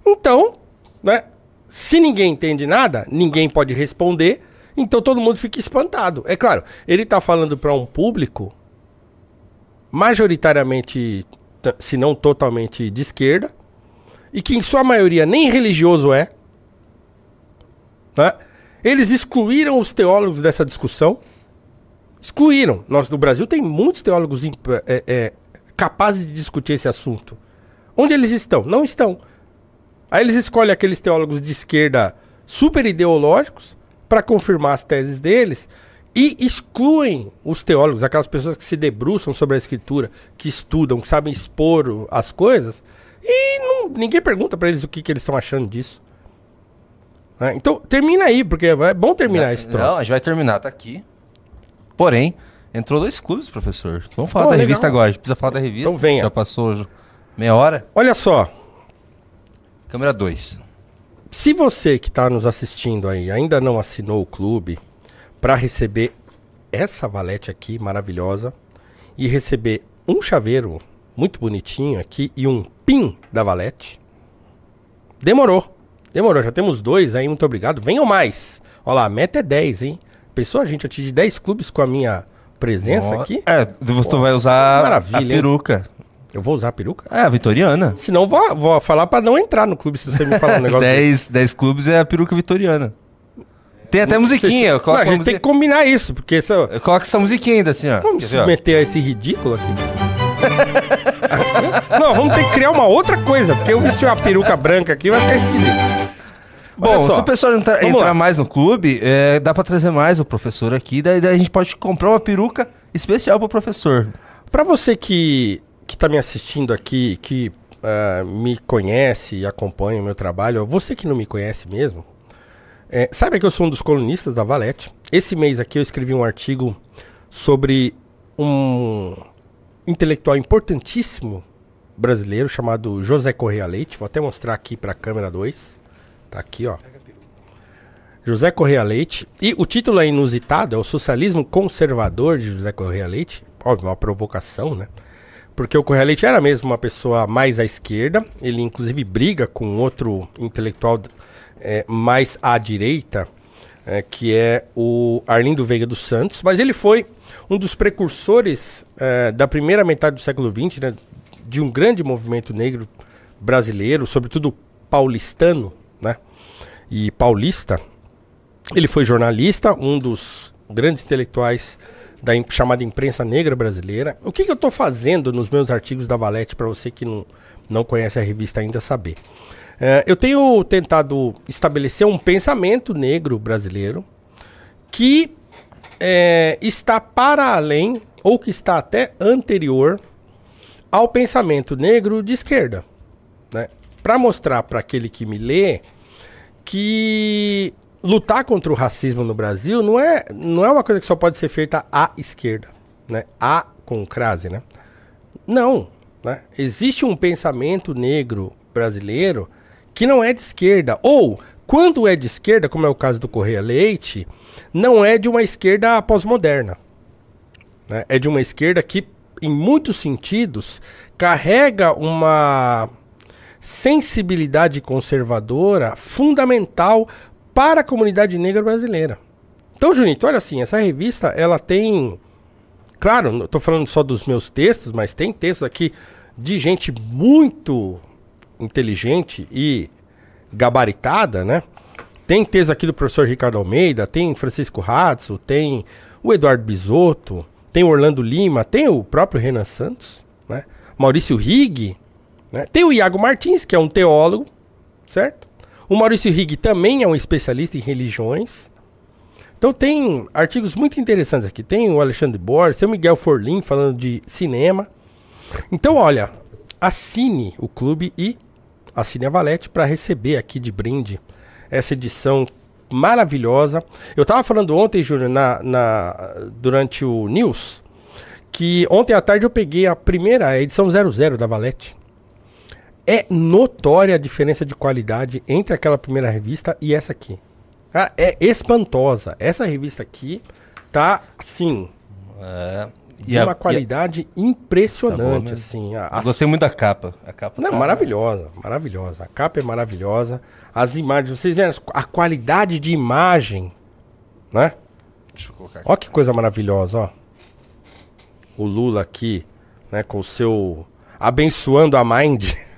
Então, né? Se ninguém entende nada, ninguém pode responder. Então todo mundo fica espantado. É claro, ele tá falando para um público majoritariamente, se não totalmente de esquerda, e que em sua maioria nem religioso é. né? Eles excluíram os teólogos dessa discussão. Excluíram. Nós no Brasil tem muitos teólogos é, é, capazes de discutir esse assunto. Onde eles estão? Não estão. Aí eles escolhem aqueles teólogos de esquerda super ideológicos para confirmar as teses deles e excluem os teólogos, aquelas pessoas que se debruçam sobre a escritura, que estudam, que sabem expor as coisas, e não- ninguém pergunta para eles o que, que eles estão achando disso. Né? Então, termina aí, porque é bom terminar esse troço. Não, a gente vai terminar, tá aqui. Porém, entrou dois clubes, professor. Vamos falar Pô, da legal. revista agora. A gente precisa falar da revista. Então venha. Já passou meia hora. Olha só, Câmera 2. Se você que está nos assistindo aí ainda não assinou o clube para receber essa valete aqui maravilhosa e receber um chaveiro muito bonitinho aqui e um pin da valete, demorou. Demorou, já temos dois aí, muito obrigado. Venham mais. Olha lá, a meta é 10, hein? Pensou a gente atingir 10 clubes com a minha presença Ó, aqui? É, tu vai usar maravilha, a peruca. Eu vou usar a peruca? É, a vitoriana. Senão vou, vou falar para não entrar no clube se você me falar um negócio desse. 10, 10 clubes é a peruca vitoriana. Tem até musiquinha. Eu Não, a gente tem musiquinha. que combinar isso, porque se eu, coloco essa musiquinha ainda assim, ó. Vamos submeter a esse ridículo aqui? Não, vamos ter que criar uma outra coisa, porque eu vestir uma peruca branca aqui vai ficar esquisito. Bom, só, se o pessoal entrar, entrar mais no clube, é, dá pra trazer mais o professor aqui. Daí, daí a gente pode comprar uma peruca especial pro professor. Pra você que, que tá me assistindo aqui, que ah, me conhece e acompanha o meu trabalho, você que não me conhece mesmo, é, saiba que eu sou um dos colunistas da Valete. Esse mês aqui eu escrevi um artigo sobre um intelectual importantíssimo brasileiro chamado José Correia Leite. Vou até mostrar aqui pra câmera 2. Tá aqui, ó. José Correia Leite. E o título é inusitado, é o Socialismo Conservador de José Correia Leite. Óbvio, uma provocação, né? Porque o Correia Leite era mesmo uma pessoa mais à esquerda. Ele, inclusive, briga com outro intelectual é, mais à direita, é, que é o Arlindo Veiga dos Santos. Mas ele foi um dos precursores é, da primeira metade do século XX, né? De um grande movimento negro brasileiro, sobretudo paulistano? E paulista. Ele foi jornalista, um dos grandes intelectuais da chamada imprensa negra brasileira. O que, que eu estou fazendo nos meus artigos da Valete para você que não, não conhece a revista ainda saber? É, eu tenho tentado estabelecer um pensamento negro brasileiro que é, está para além ou que está até anterior ao pensamento negro de esquerda, né? Para mostrar para aquele que me lê que lutar contra o racismo no Brasil não é, não é uma coisa que só pode ser feita à esquerda, né? A com crase, né? Não, né? Existe um pensamento negro brasileiro que não é de esquerda ou quando é de esquerda, como é o caso do Correia Leite, não é de uma esquerda pós-moderna. né? É de uma esquerda que, em muitos sentidos, carrega uma sensibilidade conservadora fundamental para a comunidade negra brasileira. Então, Junito, olha assim, essa revista, ela tem... Claro, não tô falando só dos meus textos, mas tem textos aqui de gente muito inteligente e gabaritada, né? Tem texto aqui do professor Ricardo Almeida, tem Francisco Ratzo, tem o Eduardo Bisotto, tem Orlando Lima, tem o próprio Renan Santos, né? Maurício Rigg, né? Tem o Iago Martins, que é um teólogo, certo? O Maurício Rigg também é um especialista em religiões. Então tem artigos muito interessantes aqui. Tem o Alexandre Borges, tem o Miguel Forlim falando de cinema. Então, olha, assine o clube e assine a Valete para receber aqui de brinde essa edição maravilhosa. Eu tava falando ontem, Júnior, na, na, durante o News, que ontem à tarde eu peguei a primeira edição 00 da Valete. É notória a diferença de qualidade entre aquela primeira revista e essa aqui. Ah, é espantosa. Essa revista aqui tá, assim, É, de a- uma qualidade impressionante, mesmo. assim. A, a gostei muito da capa. A capa não, tá- maravilhosa, maravilhosa. A capa é maravilhosa. As imagens, vocês veem as- a qualidade de imagem, né? Deixa eu colocar aqui. Olha que coisa maravilhosa, ó. O Lula aqui, né, com o seu abençoando a mind.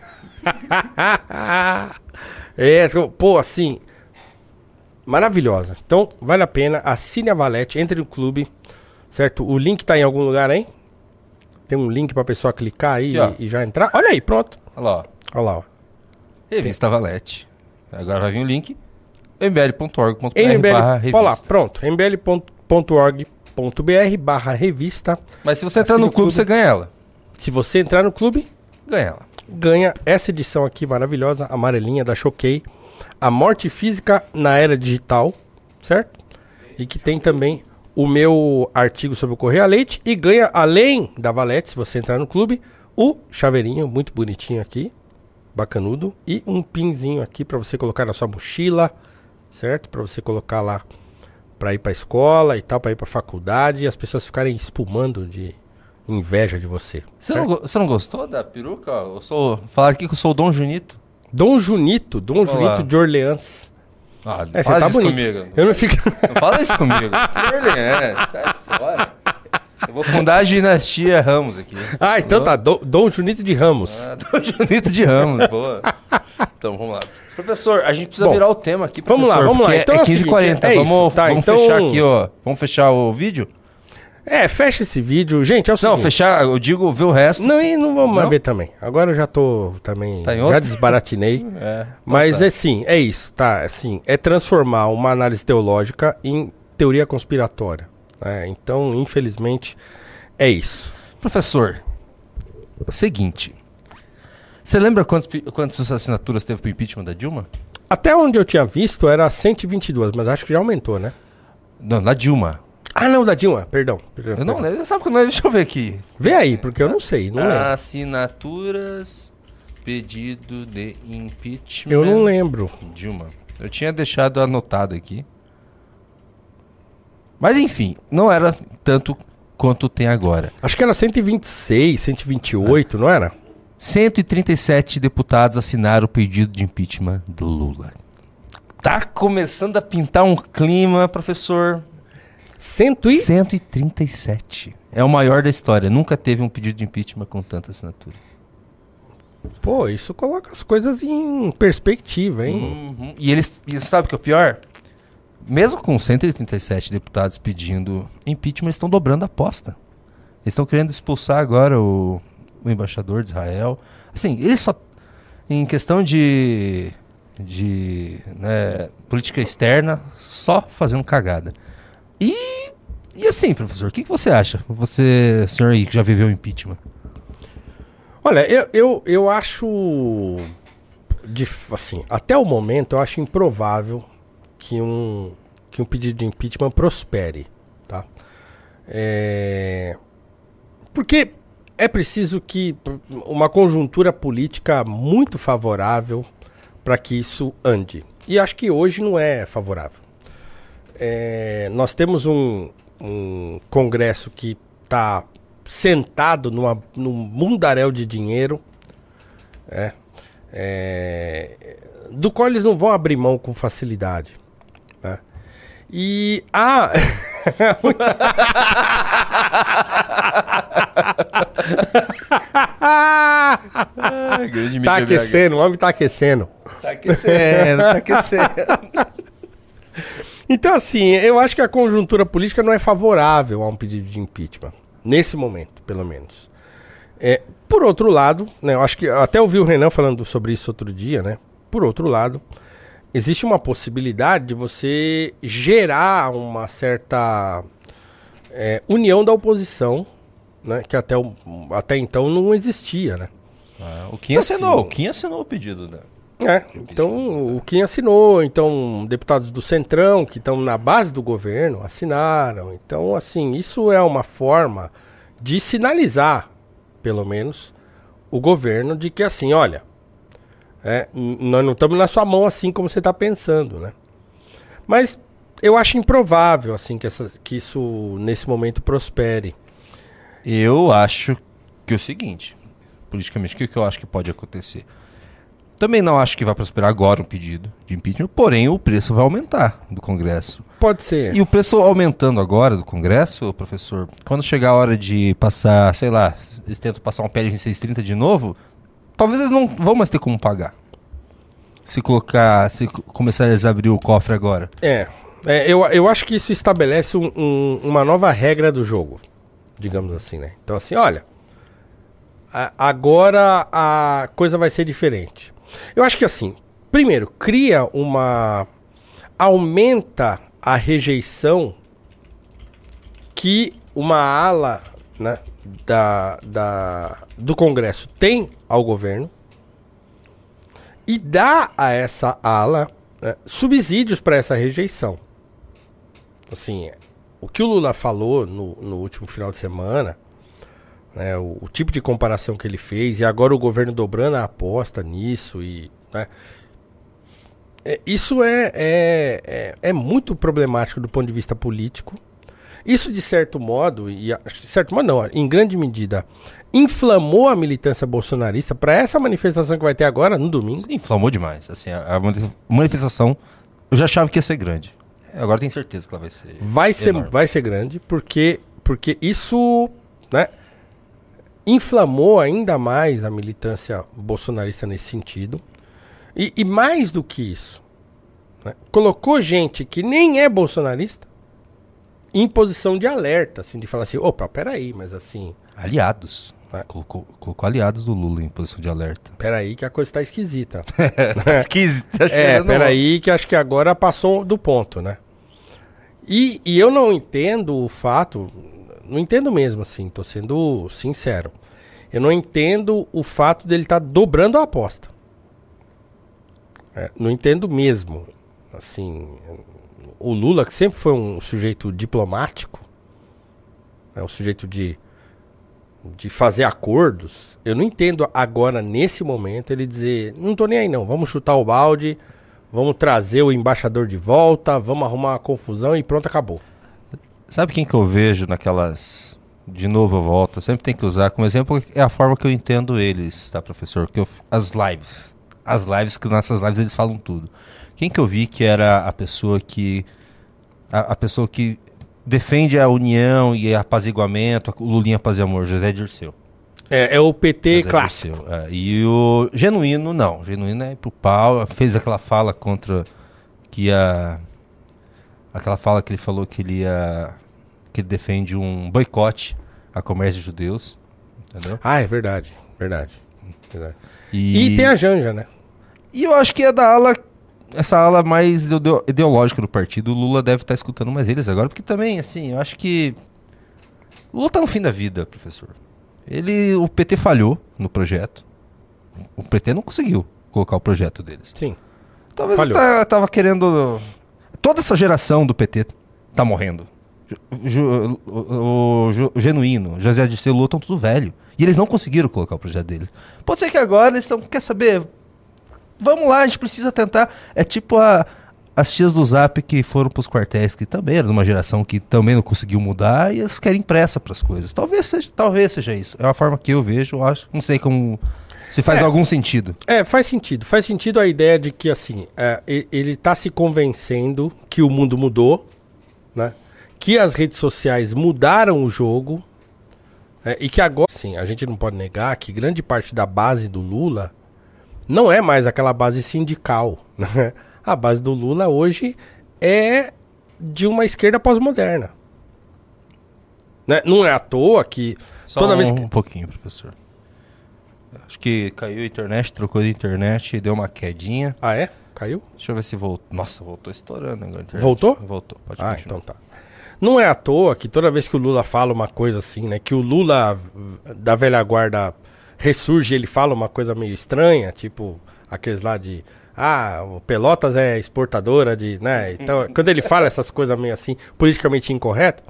é, pô, assim, maravilhosa. Então, vale a pena, assine a Valete, entre no clube, certo? O link tá em algum lugar aí? Tem um link pra pessoa clicar aí e, e já entrar? Olha aí, pronto. Olha lá, ó. Olha lá, ó. Revista Valete. Agora vai vir o link. mbl.org.br MBL, barra olha lá, pronto. mbl.org.br barra revista. Mas se você entrar no clube, clube. você ganha ela. Se você entrar no clube, Ganha ela. Ganha essa edição aqui maravilhosa, amarelinha da Choquei. A Morte Física na Era Digital, certo? E que tem também o meu artigo sobre o a Leite. E ganha, além da Valete, se você entrar no clube, o chaveirinho muito bonitinho aqui, bacanudo. E um pinzinho aqui para você colocar na sua mochila, certo? Para você colocar lá para ir para escola e tal, para ir para faculdade. E as pessoas ficarem espumando de inveja de você. Você não, você não gostou da peruca? Eu sou. Falaram aqui que eu sou o Dom Junito. Dom Junito, Dom Olá. Junito de Orleans. Ah, É, você fala tá isso bonito. comigo. Eu não fico. Não fala isso comigo. Orleans, sai fora. Eu vou fundar a dinastia Ramos aqui. ah, então tá. Dom, Dom Junito de Ramos. Ah, Dom Junito de Ramos, boa. Então, vamos lá. Professor, a gente precisa Bom, virar o tema aqui, vamos lá, vamos lá. porque Então é é o seguinte, 15h40. é vamos tá, vamos então- fechar aqui, ó. Vamos fechar o vídeo? É, fecha esse vídeo. Gente, é o Não, seguinte. fechar, eu digo ver o resto. Não, e não vamos mais Não? ver também. Agora eu já tô também. Tá em já desbaratinei. É, Mas tá. é sim, é isso, tá? Assim, é transformar uma análise teológica em teoria conspiratória. né? Então, infelizmente, é isso. Professor, seguinte. Você lembra quantos, quantas assinaturas teve pro impeachment da Dilma? Até onde eu tinha visto era 122, mas acho que já aumentou, né? Não, da Dilma. Ah, não, da Dilma, perdão. perdão, Eu não lembro, sabe que eu não lembro? Deixa eu ver aqui. Vê aí, porque eu não sei, não lembro. Assinaturas, pedido de impeachment. Eu não lembro. Dilma. Eu tinha deixado anotado aqui. Mas enfim, não era tanto quanto tem agora. Acho que era 126, 128, não era? 137 deputados assinaram o pedido de impeachment do Lula. Tá começando a pintar um clima, professor. Cento e... 137. É o maior da história. Nunca teve um pedido de impeachment com tanta assinatura. Pô, isso coloca as coisas em perspectiva, hein? Uhum. E eles, e sabe o que é o pior? Mesmo com 137 deputados pedindo impeachment, eles estão dobrando a aposta. Eles estão querendo expulsar agora o, o embaixador de Israel. Assim, eles só. Em questão de. de né, política externa, só fazendo cagada. E. E assim, professor, o que, que você acha? Você, senhor aí, que já viveu impeachment. Olha, eu, eu, eu acho. assim, até o momento, eu acho improvável que um, que um pedido de impeachment prospere. Tá? É, porque é preciso que uma conjuntura política muito favorável para que isso ande. E acho que hoje não é favorável. É, nós temos um, um Congresso que está sentado numa, num mundaréu de dinheiro, é, é, do qual eles não vão abrir mão com facilidade. né? E a. tá aquecendo, o homem tá aquecendo. Tá aquecendo, tá aquecendo. Então, assim, eu acho que a conjuntura política não é favorável a um pedido de impeachment. Nesse momento, pelo menos. É, por outro lado, né, eu acho que até ouvi o Renan falando sobre isso outro dia, né? Por outro lado, existe uma possibilidade de você gerar uma certa é, união da oposição, né? Que até, o- até então não existia, né? Ah, o Kim Então, assinou, assim- o Kim assinou o pedido, né? É, então o Kim assinou, então deputados do Centrão que estão na base do governo assinaram. Então, assim, isso é uma forma de sinalizar, pelo menos, o governo de que assim, olha, é, nós não estamos na sua mão assim como você está pensando, né? Mas eu acho improvável assim que, essas, que isso nesse momento prospere. Eu acho que é o seguinte, politicamente, o que eu acho que pode acontecer? Também não acho que vai prosperar agora um pedido de impeachment, porém o preço vai aumentar do Congresso. Pode ser. E o preço aumentando agora do Congresso, professor, quando chegar a hora de passar, sei lá, eles tentam passar um PL 630 de novo, talvez eles não vão mais ter como pagar. Se colocar, se co- começar a abrir o cofre agora. É, é, eu, eu acho que isso estabelece um- um- uma nova regra do jogo, digamos assim, né? Então, assim, olha, a- agora a coisa vai ser diferente. Eu acho que, assim, primeiro, cria uma. aumenta a rejeição que uma ala né, da, da, do Congresso tem ao governo e dá a essa ala né, subsídios para essa rejeição. Assim, o que o Lula falou no, no último final de semana, né, o, o tipo de comparação que ele fez, e agora o governo dobrando a aposta nisso, e né, é, isso é, é, é, é muito problemático do ponto de vista político. Isso, de certo modo, e de certo modo não, em grande medida, inflamou a militância bolsonarista para essa manifestação que vai ter agora, no domingo. Inflamou demais. Assim, a, a mani- manifestação, eu já achava que ia ser grande. Agora tenho certeza que ela vai ser. Vai ser, vai ser grande, porque, porque isso né, inflamou ainda mais a militância bolsonarista nesse sentido. E, e mais do que isso, né, colocou gente que nem é bolsonarista em posição de alerta, assim, de falar assim, opa, peraí, mas assim, Aliados. É. Colocou, colocou aliados do Lula em posição de alerta. peraí que a coisa tá esquisita. Esquisito. É, peraí, que acho que agora passou do ponto, né? E, e eu não entendo o fato, não entendo mesmo, assim, tô sendo sincero. Eu não entendo o fato dele estar dobrando a aposta. É, não entendo mesmo. Assim, o Lula, que sempre foi um sujeito diplomático, é um sujeito de, de fazer acordos, eu não entendo agora, nesse momento, ele dizer, não tô nem aí não, vamos chutar o balde, vamos trazer o embaixador de volta, vamos arrumar uma confusão e pronto, acabou. Sabe quem que eu vejo naquelas. De novo eu volto, eu sempre tem que usar como exemplo, é a forma que eu entendo eles, tá, professor? Que eu, as lives. As lives, que nessas lives eles falam tudo. Quem que eu vi que era a pessoa que. A, a pessoa que defende a união e apaziguamento, o Lulinha Paz e Amor, José Dirceu. É, é o PT José clássico. Dirceu, é. E o Genuíno, não. Genuíno é pro pau. Fez aquela fala contra que ia. Aquela fala que ele falou que ele ia. Que ele defende um boicote a comércio de judeus. Entendeu? Ah, é verdade, verdade. verdade. E, E, tem a Janja, né? e eu acho que é da ala. Essa ala mais ideo- ideológica do partido, o Lula deve estar escutando mais eles agora, porque também, assim, eu acho que. O Lula tá no fim da vida, professor. Ele. O PT falhou no projeto. O PT não conseguiu colocar o projeto deles. Sim. Talvez Falhou. ele tá- tava querendo. Toda essa geração do PT tá morrendo. Ju- o, o o Genuíno, José Dirceu e Lula estão tudo velho. E eles não conseguiram colocar o projeto deles. Pode ser que agora eles estão. Quer saber? Vamos lá, a gente precisa tentar. É tipo a, as tias do Zap que foram pros quartéis, que também era de uma geração que também não conseguiu mudar e eles querem pressa pras coisas. Talvez seja, talvez seja isso. É uma forma que eu vejo, eu acho. Não sei como. Se faz É. algum sentido. É, faz sentido. Faz sentido a ideia de que, assim, é, ele tá se convencendo que o mundo mudou, né? Que as redes sociais mudaram o jogo. né? E que agora, sim, a gente não pode negar que grande parte da base do Lula não é mais aquela base sindical. Né? A base do Lula hoje é de uma esquerda pós-moderna. Né? Não é à toa que Só toda um, vez que. um pouquinho, professor. Acho que caiu a internet, trocou de internet, deu uma quedinha. Ah, é? Caiu? Deixa eu ver se voltou. Nossa, voltou estourando agora. a internet. Voltou? Voltou, pode Ah, continuar. então tá. Não é à toa que toda vez que o Lula fala uma coisa assim, né? Que o Lula da velha guarda ressurge, ele fala uma coisa meio estranha, tipo aqueles lá de. Ah, o Pelotas é exportadora de. né? Então, quando ele fala essas coisas meio assim, politicamente incorretas,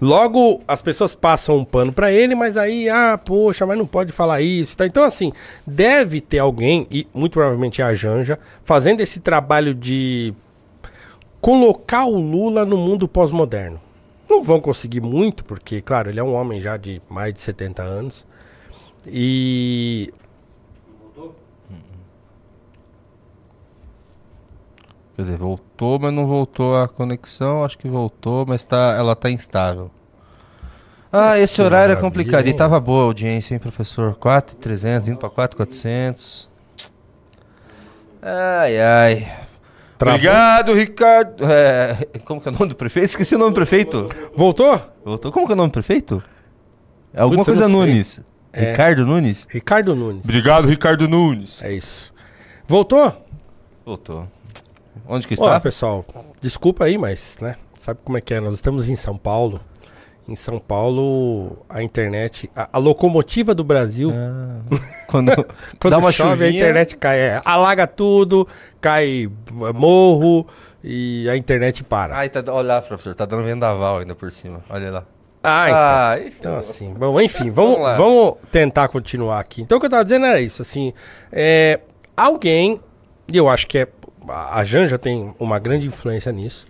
logo as pessoas passam um pano pra ele, mas aí, ah, poxa, mas não pode falar isso. Tá? Então, assim, deve ter alguém, e muito provavelmente é a Janja, fazendo esse trabalho de colocar o Lula no mundo pós-moderno. Não vão conseguir muito, porque, claro, ele é um homem já de mais de 70 anos. E. Quer dizer, voltou, mas não voltou a conexão. Acho que voltou, mas tá, ela tá instável. Ah, esse horário é complicado. E tava boa a audiência, hein, professor? 4,300, indo pra 4,400. Ai, ai. Travou? Obrigado, Ricardo. É, como que é o nome do prefeito? Esqueci o nome do prefeito. Voltou? Voltou. Como que é o nome do prefeito? É alguma Putz, coisa. Nunes. É. Ricardo Nunes? Ricardo Nunes. Obrigado, Ricardo Nunes. É isso. Voltou? Voltou. Onde que está? pessoal, desculpa aí, mas, né? Sabe como é que é? Nós estamos em São Paulo. Em São Paulo, a internet, a, a locomotiva do Brasil, Ah, quando quando dá uma chove, chuvinha, a internet cai, é, alaga tudo, cai é, morro e a internet para. Ai, tá, olha lá, professor, tá dando vendaval ainda por cima. Olha lá. Ah, então. Ah, Então, assim, bom, enfim, vamos, Vamos vamos tentar continuar aqui. Então, o que eu tava dizendo era isso, assim, é, alguém, e eu acho que é, a Janja tem uma grande influência nisso,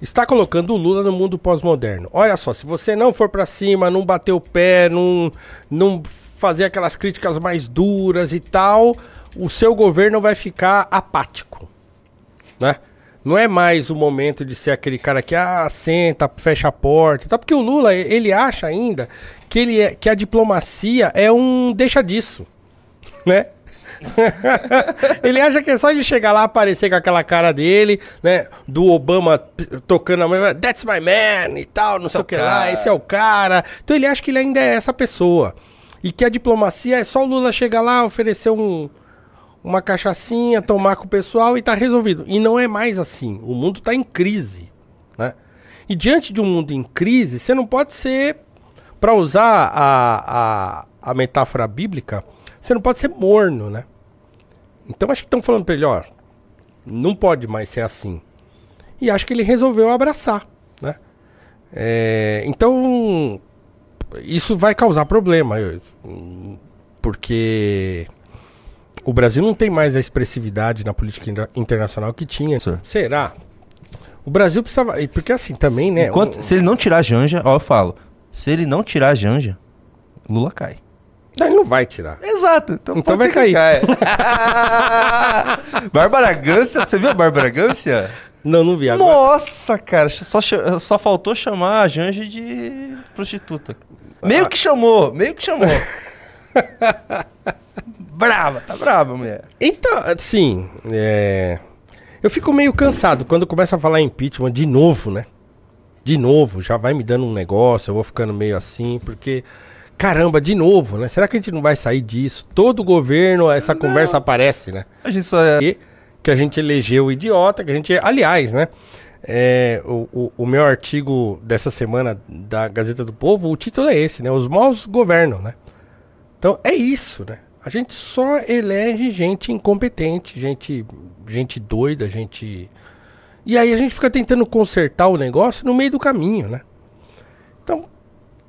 está colocando o Lula no mundo pós-moderno. Olha só, se você não for pra cima, não bater o pé, não, não fazer aquelas críticas mais duras e tal, o seu governo vai ficar apático, né? Não é mais o momento de ser aquele cara que ah, senta, fecha a porta, e tal, porque o Lula ele acha ainda que ele é, que a diplomacia é um deixa disso, né? ele acha que é só de chegar lá aparecer com aquela cara dele, né? Do Obama tocando a mão, that's my man e tal, não sei o que o lá, cara." esse é o cara. Então ele acha que ele ainda é essa pessoa. E que a diplomacia é só o Lula chegar lá, oferecer um, uma cachaçinha, tomar com o pessoal e tá resolvido. E não é mais assim. O mundo tá em crise, né? E diante de um mundo em crise, você não pode ser, para usar a, a, a metáfora bíblica, você não pode ser morno, né? Então acho que estão falando pra ele, ó, não pode mais ser assim. E acho que ele resolveu abraçar, né? É, então, isso vai causar problema, porque o Brasil não tem mais a expressividade na política inter- internacional que tinha. Sim. Será? O Brasil precisava. Porque assim também, né? Enquanto, um- Se ele não tirar a Janja, ó, eu falo. Se ele não tirar a Janja, Lula cai. Não, ele não vai tirar. Exato. Então, Então pode vai ser que caia. Bárbara Gância, você viu a Bárbara Gância? Não, não vi agora. Nossa, cara, só, só faltou chamar a Janja de prostituta. Meio que chamou, meio que chamou. brava, tá brava, mulher. Então, assim, é... eu fico meio cansado quando começa a falar impeachment de novo, né? De novo, já vai me dando um negócio, eu vou ficando meio assim, porque. Caramba, de novo, né? Será que a gente não vai sair disso? Todo governo, essa conversa aparece, né? A gente só é... E que a gente elegeu o idiota, que a gente. Aliás, né? É, o, o, o meu artigo dessa semana da Gazeta do Povo, o título é esse, né? Os maus governam, né? Então é isso, né? A gente só elege gente incompetente, gente, gente doida, gente. E aí a gente fica tentando consertar o negócio no meio do caminho, né? Então,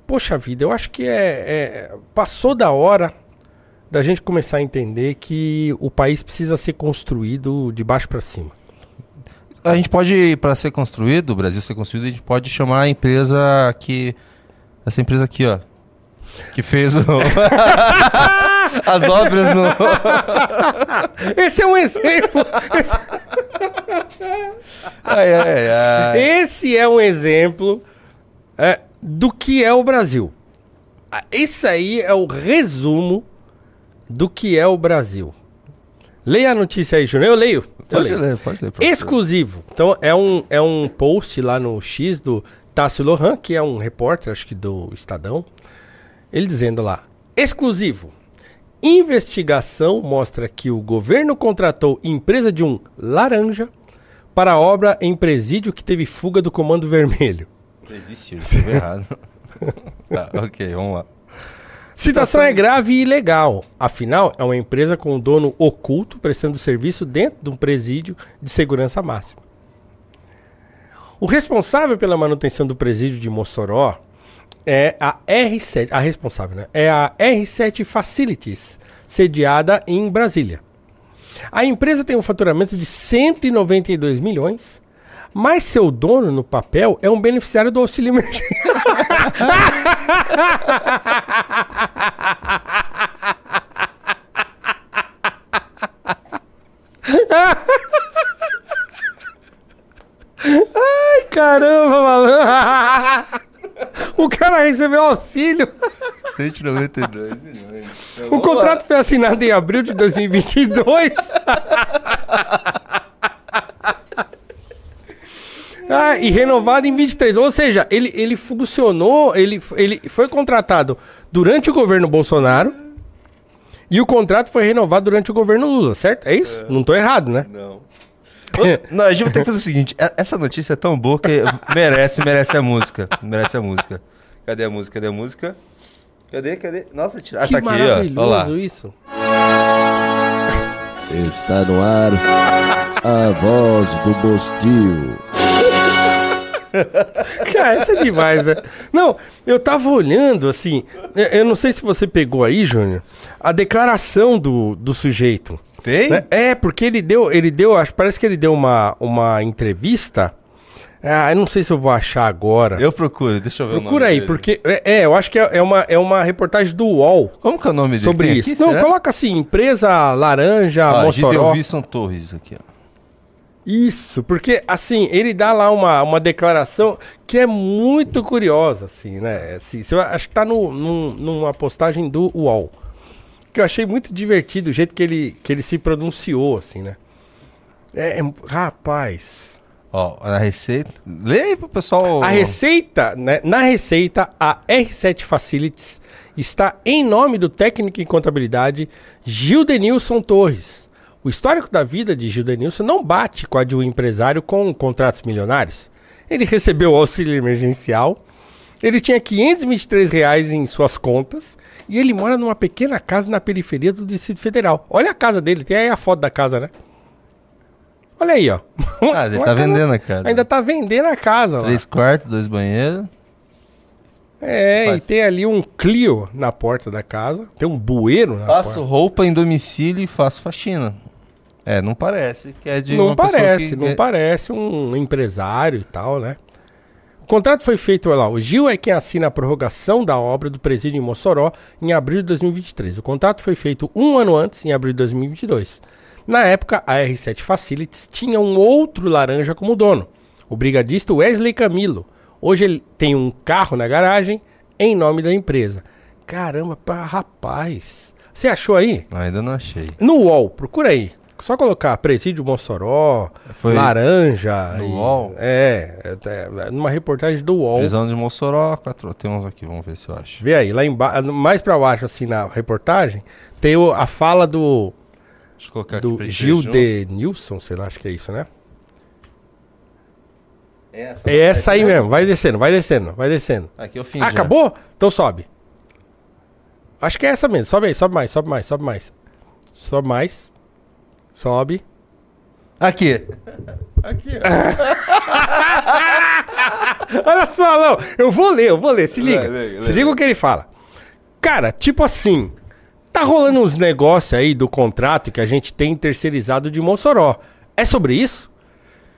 poxa vida, eu acho que é, é- passou da hora da gente começar a entender que o país precisa ser construído de baixo para cima. A gente pode, para ser construído, o Brasil ser construído, a gente pode chamar a empresa que. Essa empresa aqui, ó. Que fez o- as obras no. Esse é um exemplo. Ai, ai, ai. Esse é um exemplo é, do que é o Brasil. Ah, Esse aí é o resumo do que é o Brasil. Leia a notícia aí, Júnior. Eu leio. Eu Pode leio. ler, pode ler. professor. Exclusivo. Então é um, é um post lá no X do Tássio Lohan, que é um repórter, acho que do Estadão. Ele dizendo lá: exclusivo. investigação mostra que o governo contratou empresa de um laranja para obra em presídio que teve fuga do Comando Vermelho. Existiu, escreveu errado. tá, ok, vamos lá. Citação é grave e ilegal. Afinal, é uma empresa com um dono oculto prestando serviço dentro de um presídio de segurança máxima. O responsável pela manutenção do presídio de Mossoró é a R7, a responsável, né? É a R7 Facilities, sediada em Brasília. A empresa tem um faturamento de 192 milhões, mas seu dono no papel é um beneficiário do auxílio emergencial. Ai, caramba, malandro. O cara recebeu auxílio. 192 milhões. Então, O contrato foi assinado em abril de 2022. ah, e renovado em 23. Ou seja, ele, ele funcionou, ele, ele foi contratado durante o governo Bolsonaro e o contrato foi renovado durante o governo Lula, certo? É isso? Não tô errado, né? Não. Não, a gente vai ter que fazer o seguinte: e- essa notícia é tão boa que merece, merece a música. Merece a música. Cadê a música? Cadê a música? Cadê? Cadê? Nossa, tira. Ah, que tá aqui, ó. Olha lá. isso. Está no ar a voz do Bostil. Cara, isso é demais, né? Não, eu tava olhando assim. Eu, eu não sei se você pegou aí, Júnior, a declaração do, do sujeito. Tem? né? É, porque ele deu, ele deu, acho, parece que ele deu uma, uma entrevista. Ah, eu não sei se eu vou achar agora. Eu procuro, deixa eu ver Procura aí, dele. porque. É, é, eu acho que é, é uma, é uma reportagem do UOL Como que é o nome dele? sobre isso. aqui, não, será? coloca assim, empresa laranja, Ah, Mossoró. Gideilson Torres aqui, ó. Isso, porque assim, ele dá lá uma, uma declaração que é muito curiosa, assim, né? Assim, se eu acho que tá no, num- numa postagem do UOL. Que eu achei muito divertido o jeito que ele, que ele se pronunciou, assim, né? É, é- rapaz. Ó, a receita. Lê aí pro pessoal. A receita, né? Na receita, a R7 Facilities está em nome do técnico em contabilidade Gildenilson Torres. O histórico da vida de Gildenilson não bate com a de um empresário com contratos milionários. Ele recebeu auxílio emergencial, ele tinha 523 reais em suas contas e ele mora numa pequena casa na periferia do Distrito Federal. Olha a casa dele, tem aí a foto da casa, né? Olha aí, ó. Ah, ele tá casa- vendendo a casa. Ainda tá vendendo a casa lá. Três quartos, dois banheiros. É, Faz. e tem ali um Clio na porta da casa. Tem um bueiro na Faço porta. roupa em domicílio e faço faxina. É, não parece que é de Não uma pessoa parece, que- não parece um empresário e tal, né? O contrato foi feito, olha lá, o Gil é quem assina a prorrogação da obra do presídio em Mossoró em abril de 2023. O contrato foi feito um ano antes, em abril de 2022. Na época, a R7 Facilities tinha um outro laranja como dono, o brigadista Wesley Camilo. Hoje ele tem um carro na garagem em nome da empresa. Caramba, rapaz. Você achou aí? Ainda não achei. No UOL, procura aí. Só colocar Presídio Mossoró, Foi Laranja. no e- UOL? É, é, é, numa reportagem do UOL. Prisão de Mossoró, quatro. Tem uns aqui, vamos ver se eu acho. Vê aí, lá embaixo, mais pra baixo, assim, na reportagem, tem o- a fala do, Deixa eu colocar aqui do gente Gil de Nilson, sei lá, acho que é isso, né? É essa, É essa aí mesmo, vai descendo, vai descendo, vai descendo. Aqui eu fim Ah, acabou? Então sobe. Acho que é essa mesmo, sobe aí, sobe mais, sobe mais, sobe mais. Sobe mais. Sobe. Aqui. Aqui, Olha só, não. Eu vou ler, eu vou ler. Se liga. Lê, lê, Se lê. liga o que ele fala. Cara, tipo assim. Tá rolando uns negócios aí do contrato que a gente tem terceirizado de Mossoró. É sobre isso?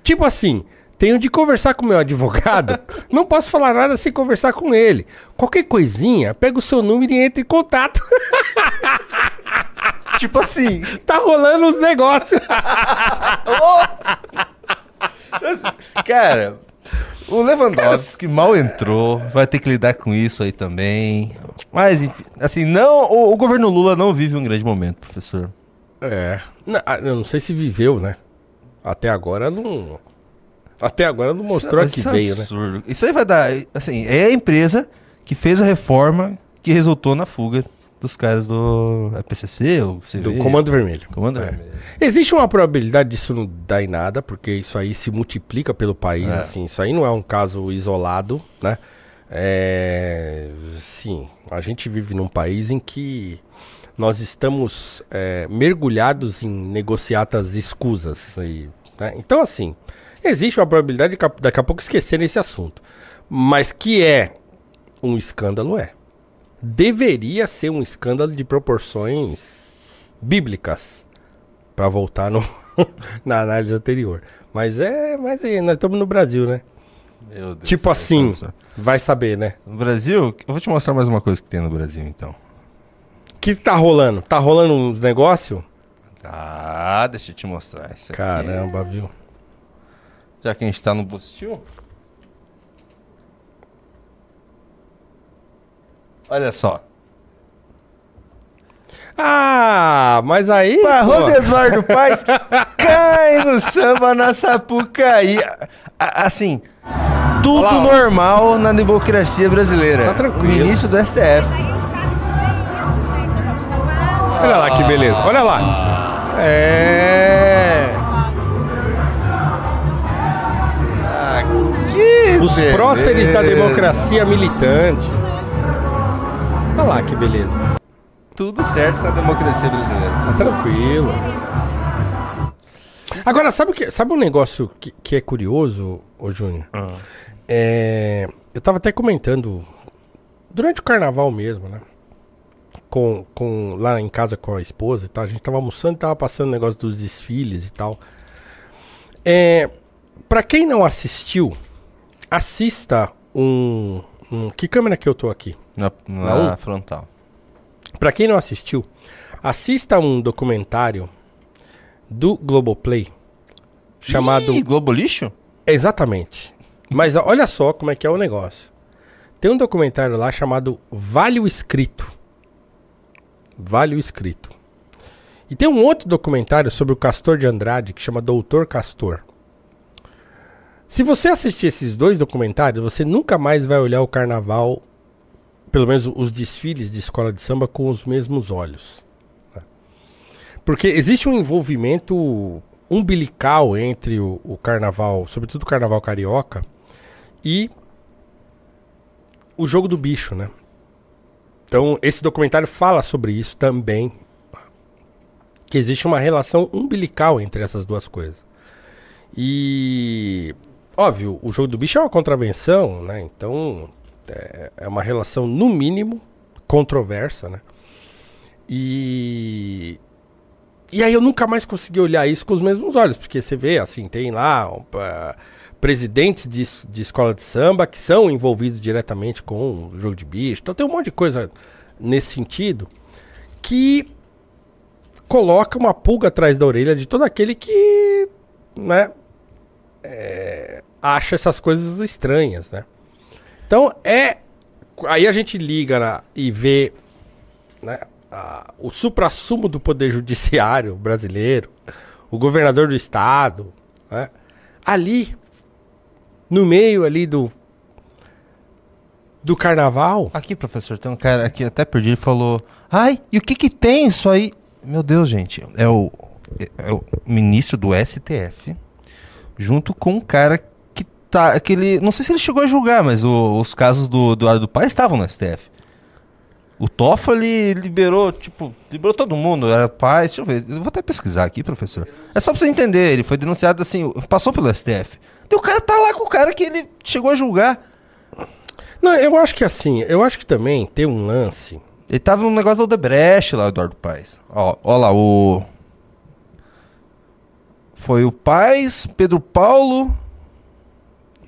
Tipo assim. Tenho de conversar com meu advogado. Não posso falar nada sem conversar com ele. Qualquer coisinha, pega o seu número e entra em contato. tipo assim. tá rolando uns negócios. Cara, o Lewandowski mal entrou, vai ter que lidar com isso aí também. Mas, assim, não, o, o governo Lula não vive um grande momento, professor. É. Não, ah, eu não sei se viveu, né? Até agora não. Até agora não mostrou Isso que é veio, né? absurdo. né? Isso aí vai dar, assim, é a empresa que fez a reforma que resultou na fuga dos caras do EPCC, ou CV. Do Comando Vermelho. Comando É. Vermelho. Existe uma probabilidade disso não dar em nada, porque isso aí se multiplica pelo país, É. assim, isso aí não é um caso isolado, né? É, sim, a gente vive num país em que nós estamos é, mergulhados em negociatas escusas. E, né? Então, assim, existe uma probabilidade de daqui a pouco esquecer esse assunto. Mas que é um escândalo, é. Deveria ser um escândalo de proporções bíblicas Pra voltar no, na análise anterior. Mas é, mas é, nós estamos no Brasil, né? Meu Deus tipo do céu, assim, só- vai saber, né? No Brasil, eu vou te mostrar mais uma coisa que tem no Brasil, então. Que tá rolando? Tá rolando uns negócios? Ah, deixa eu te mostrar isso aqui. Caramba, viu? Já que a gente tá no Bustil. Olha só. Ah, mas aí. Barroso pô, Eduardo Paes cai no samba na Sapucaí. Assim, tudo Olha lá, ó. normal na democracia brasileira. Tá tranquilo. Ministro do STF. Olha lá que beleza. Olha lá. É. Que Os beleza. próceres da democracia militante. Olha lá que beleza. Tudo certo com a democracia brasileira. Tá tranquilo. Agora, sabe, o que, sabe um negócio que, que é curioso, ô Júnior? É, eu tava até comentando durante o carnaval mesmo, né? Com, com, lá em casa com a esposa e tal. A gente tava almoçando e tava passando o negócio dos desfiles e tal. É, pra quem não assistiu, assista um, um. Que câmera que eu tô aqui? Na, Não? na frontal. Pra quem não assistiu, assista um documentário do Globoplay chamado Ih, Globo Lixo? Exatamente. Mas olha só como é que é o negócio. Tem um documentário lá chamado Vale o Escrito. Vale o Escrito. E tem um outro documentário sobre o Castor de Andrade que chama Doutor Castor. Se você assistir esses dois documentários, você nunca mais vai olhar o carnaval, pelo menos os desfiles de escola de samba, com os mesmos olhos. né? Porque existe um envolvimento umbilical entre o, o carnaval, sobretudo o carnaval carioca, e o jogo do bicho, né? Então, esse documentário fala sobre isso também. Que existe uma relação umbilical entre essas duas coisas. E. Óbvio, o jogo do bicho é uma contravenção, né? Então, é, é uma relação, no mínimo, controversa, né? E. E aí eu nunca mais consegui olhar isso com os mesmos olhos, porque você vê, assim, tem lá ó, pá, presidentes de, de escola de samba que são envolvidos diretamente com o jogo de bicho. Então tem um monte de coisa nesse sentido que coloca uma pulga atrás da orelha de todo aquele que, né, é, acha essas coisas estranhas, né? Então é. Aí a gente liga na- e vê né, a- o suprassumo do poder judiciário brasileiro, o governador do estado, né, ali, no meio ali do do carnaval, Aqui, professor, tem um cara aqui, até perdi, ele falou: Ai, e o que que tem isso aí? Meu Deus, gente, é o, é o ministro do STF, junto com um cara que tá. Aquele, não sei se ele chegou a julgar, mas o- os casos do Eduardo do Pai estavam no STF. O Toffoli liberou, tipo, liberou todo mundo, era paz. Deixa eu ver, eu vou até pesquisar aqui, professor. É só pra você entender, ele foi denunciado assim, passou pelo STF. E o cara tá lá com o cara que ele chegou a julgar. Não, eu acho que assim, eu acho que também tem um lance. Ele tava no negócio do Odebrecht lá, Eduardo Paes. Ó, ó lá, o. Foi o Paes, Pedro Paulo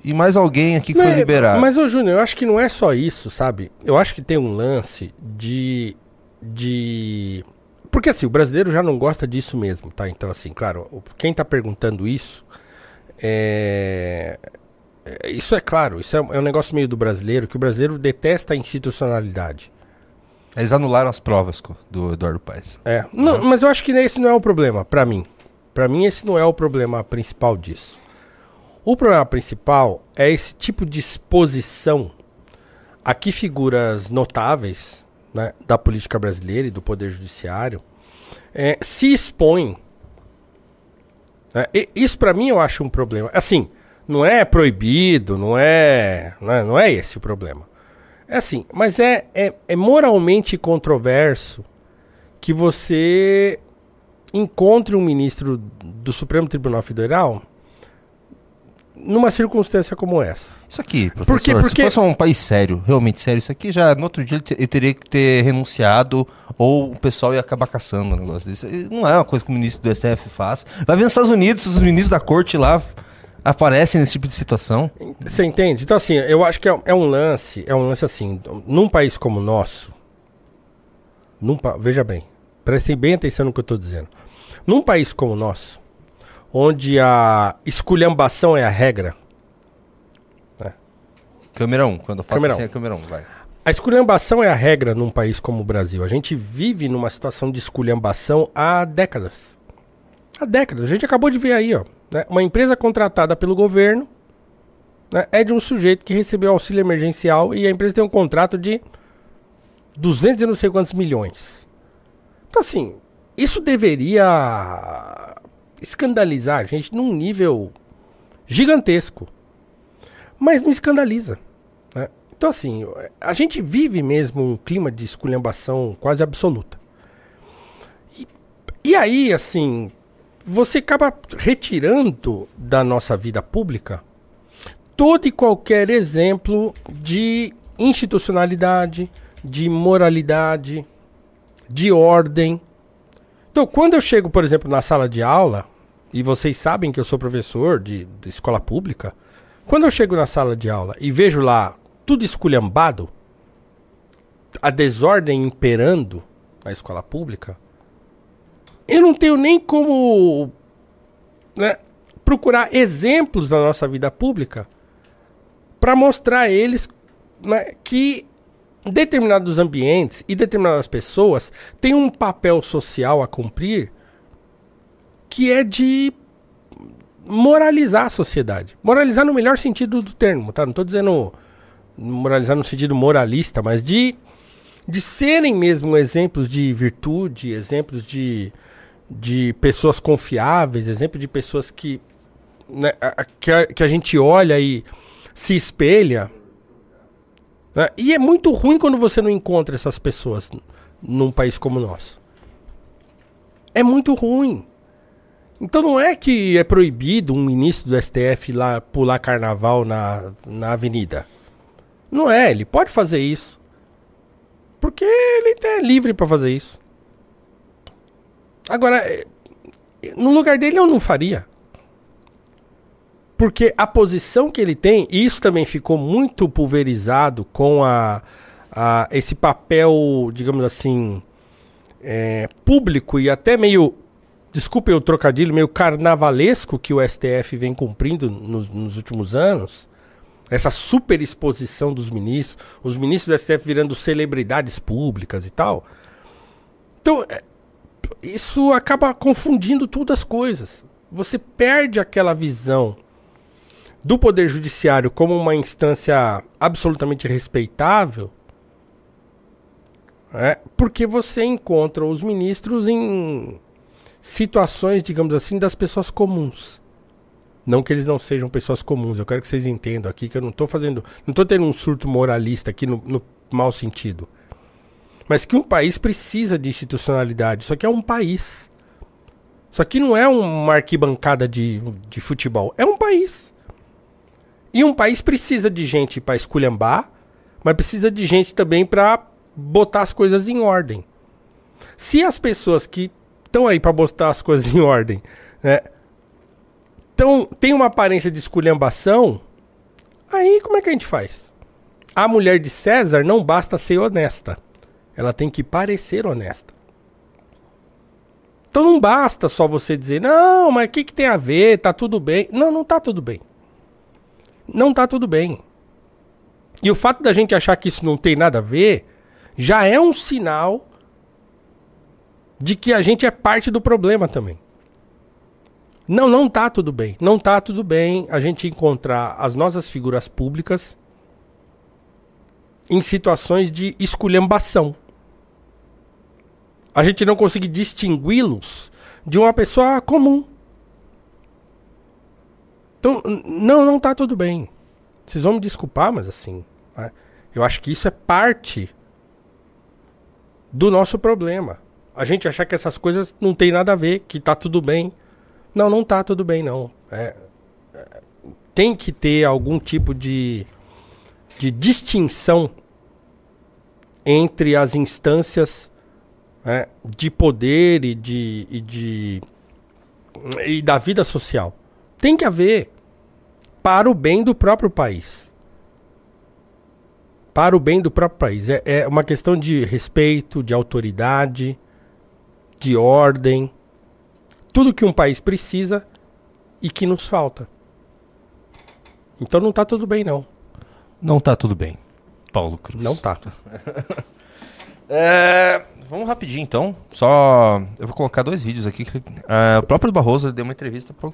e mais alguém aqui que Não, foi é- liberado. Mas, ô Júnior, eu acho que não é só isso, sabe? Eu acho que tem um lance de. de. Porque assim, o brasileiro já não gosta disso mesmo, tá? Então, assim, claro, quem tá perguntando isso. É. Isso é claro, isso é, um- é um negócio meio do brasileiro, que o brasileiro detesta a institucionalidade. Eles anularam as provas do Eduardo Paes. É. Não, mas eu acho que esse não é o problema, pra mim. Pra mim, esse não é o problema principal disso. O problema principal é esse tipo de exposição a que figuras notáveis né, da política brasileira e do poder judiciário é, se expõem. né, isso para mim eu acho um problema. Assim, não é proibido, não é, não é, não é esse o problema. É assim, mas é, é, é moralmente controverso que você encontre um ministro do Supremo Tribunal Federal numa circunstância como essa. Isso aqui, professor, Porque- porque- se fosse um país sério, realmente sério, isso aqui já no outro dia ele, te- ele teria que ter renunciado ou o pessoal ia acabar caçando o negócio desse. Não é uma coisa que o ministro do STF faz. Vai ver nos Estados Unidos, os ministros da corte lá aparecem nesse tipo de situação. Você entende? Então, assim, eu acho que é, é um lance, é um lance assim, num país como o nosso, num, veja bem, prestem bem atenção no que eu estou dizendo. Num país como o nosso, onde a esculhambação é a regra, Câmera 1, quando eu faço Câmera assim um. é câmera 1, vai. a esculhambação é a regra num país como o Brasil. A gente vive numa situação de esculhambação há décadas. Há décadas. A gente acabou de ver aí, ó. né? Uma empresa contratada pelo governo né, é de um sujeito que recebeu auxílio emergencial e a empresa tem um contrato de 200 e não sei quantos milhões. Então, assim, isso deveria escandalizar a gente num nível gigantesco. Mas não escandaliza. né? Então, assim, a gente vive mesmo um clima de esculhambação quase absoluta. E, e aí, assim, você acaba retirando da nossa vida pública todo e qualquer exemplo de institucionalidade, de moralidade, de ordem. Então, quando eu chego, por exemplo, na sala de aula, e vocês sabem que eu sou professor de, de escola pública, quando eu chego na sala de aula e vejo lá tudo esculhambado, a desordem imperando na escola pública, eu não tenho nem como né, procurar exemplos na nossa vida pública para mostrar a eles né, que determinados ambientes e determinadas pessoas têm um papel social a cumprir que é de moralizar a sociedade. Moralizar no melhor sentido do termo, tá? Não estou dizendo moralizar no sentido moralista, mas de, de serem mesmo exemplos de virtude, exemplos de, de pessoas confiáveis, exemplo de pessoas que, né, a- que, a, que a gente olha e se espelha. né? E é muito ruim quando você não encontra essas pessoas num país como o nosso. É muito ruim. Então não é que é proibido um ministro do STF lá pular carnaval na, na avenida. Não é, ele pode fazer isso. Porque ele é livre para fazer isso. Agora, é, no lugar dele eu não faria. Porque a posição que ele tem, e isso também ficou muito pulverizado com a, a esse papel, digamos assim, é, público e até meio desculpe o trocadilho, meio carnavalesco que o STF vem cumprindo nos, nos últimos anos, essa super exposição dos ministros, os ministros do STF virando celebridades públicas e tal. Então, é, isso acaba confundindo todas as coisas. Você perde aquela visão do Poder Judiciário como uma instância absolutamente respeitável, né, porque você encontra os ministros em situações, digamos assim, das pessoas comuns. Não que eles não sejam pessoas comuns, eu quero que vocês entendam aqui que eu não estou fazendo. Não estou tendo um surto moralista aqui no, no mau sentido. Mas que um país precisa de institucionalidade. Isso aqui é um país. Isso aqui não é uma arquibancada de, de futebol. É um país. E um país precisa de gente para esculhambar, mas precisa de gente também para botar as coisas em ordem. Se as pessoas que estão aí para botar as coisas em ordem, né, tão, tem uma aparência de esculhambação, aí como é que a gente faz? A mulher de César não basta ser honesta. Ela tem que parecer honesta. Então não basta só você dizer, não, mas o que, que tem a ver? Tá tudo bem. Não, não tá tudo bem. Não tá tudo bem. E o fato da gente achar que isso não tem nada a ver já é um sinal de que a gente é parte do problema também. Não, não tá tudo bem. Não tá tudo bem a gente encontrar as nossas figuras públicas em situações de esculhambação. a gente não conseguir distingui-los de uma pessoa comum. Então, não, não tá tudo bem. Vocês vão me desculpar, mas assim, né? eu acho que isso é parte do nosso problema. A gente achar que essas coisas não tem nada a ver, que tá tudo bem. Não, não tá tudo bem, não. É, é, tem que ter algum tipo de, de distinção entre as instâncias né, de poder e de, e de e da vida social. Tem que haver para o bem do próprio país. Para o bem do próprio país. É, é uma questão de respeito, de autoridade, de ordem. Tudo que um país precisa e que nos falta. Então não tá tudo bem, não. Não tá tudo bem. Paulo Cruz. Não tá. É, vamos rapidinho então. Só. Eu vou colocar dois vídeos aqui. que, é, o próprio Barroso deu uma entrevista pro.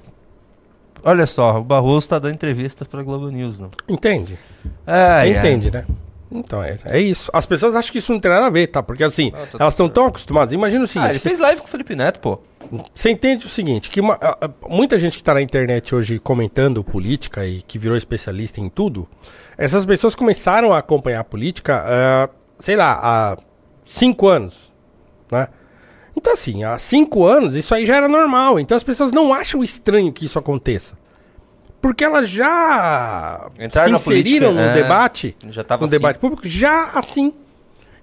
Olha só, o Barroso tá dando entrevista pra Globo News, não? Entende? É, Você entende, né? Então, é, é isso. As pessoas acham que isso não tem nada a ver, tá? Porque assim, Ah, tá elas estão tão acostumadas. Imagina o Ah, seguinte: ele fez live com o Felipe Neto, pô. Você entende o seguinte, que uma- muita gente que tá na internet hoje comentando política e que virou especialista em tudo, essas pessoas começaram a acompanhar a política, ah, sei lá, há cinco anos, né? Então assim, há cinco anos isso aí já era normal, então as pessoas não acham estranho que isso aconteça. Porque elas já Entraram se inseriram política, no é, debate, já no assim. debate público, já assim.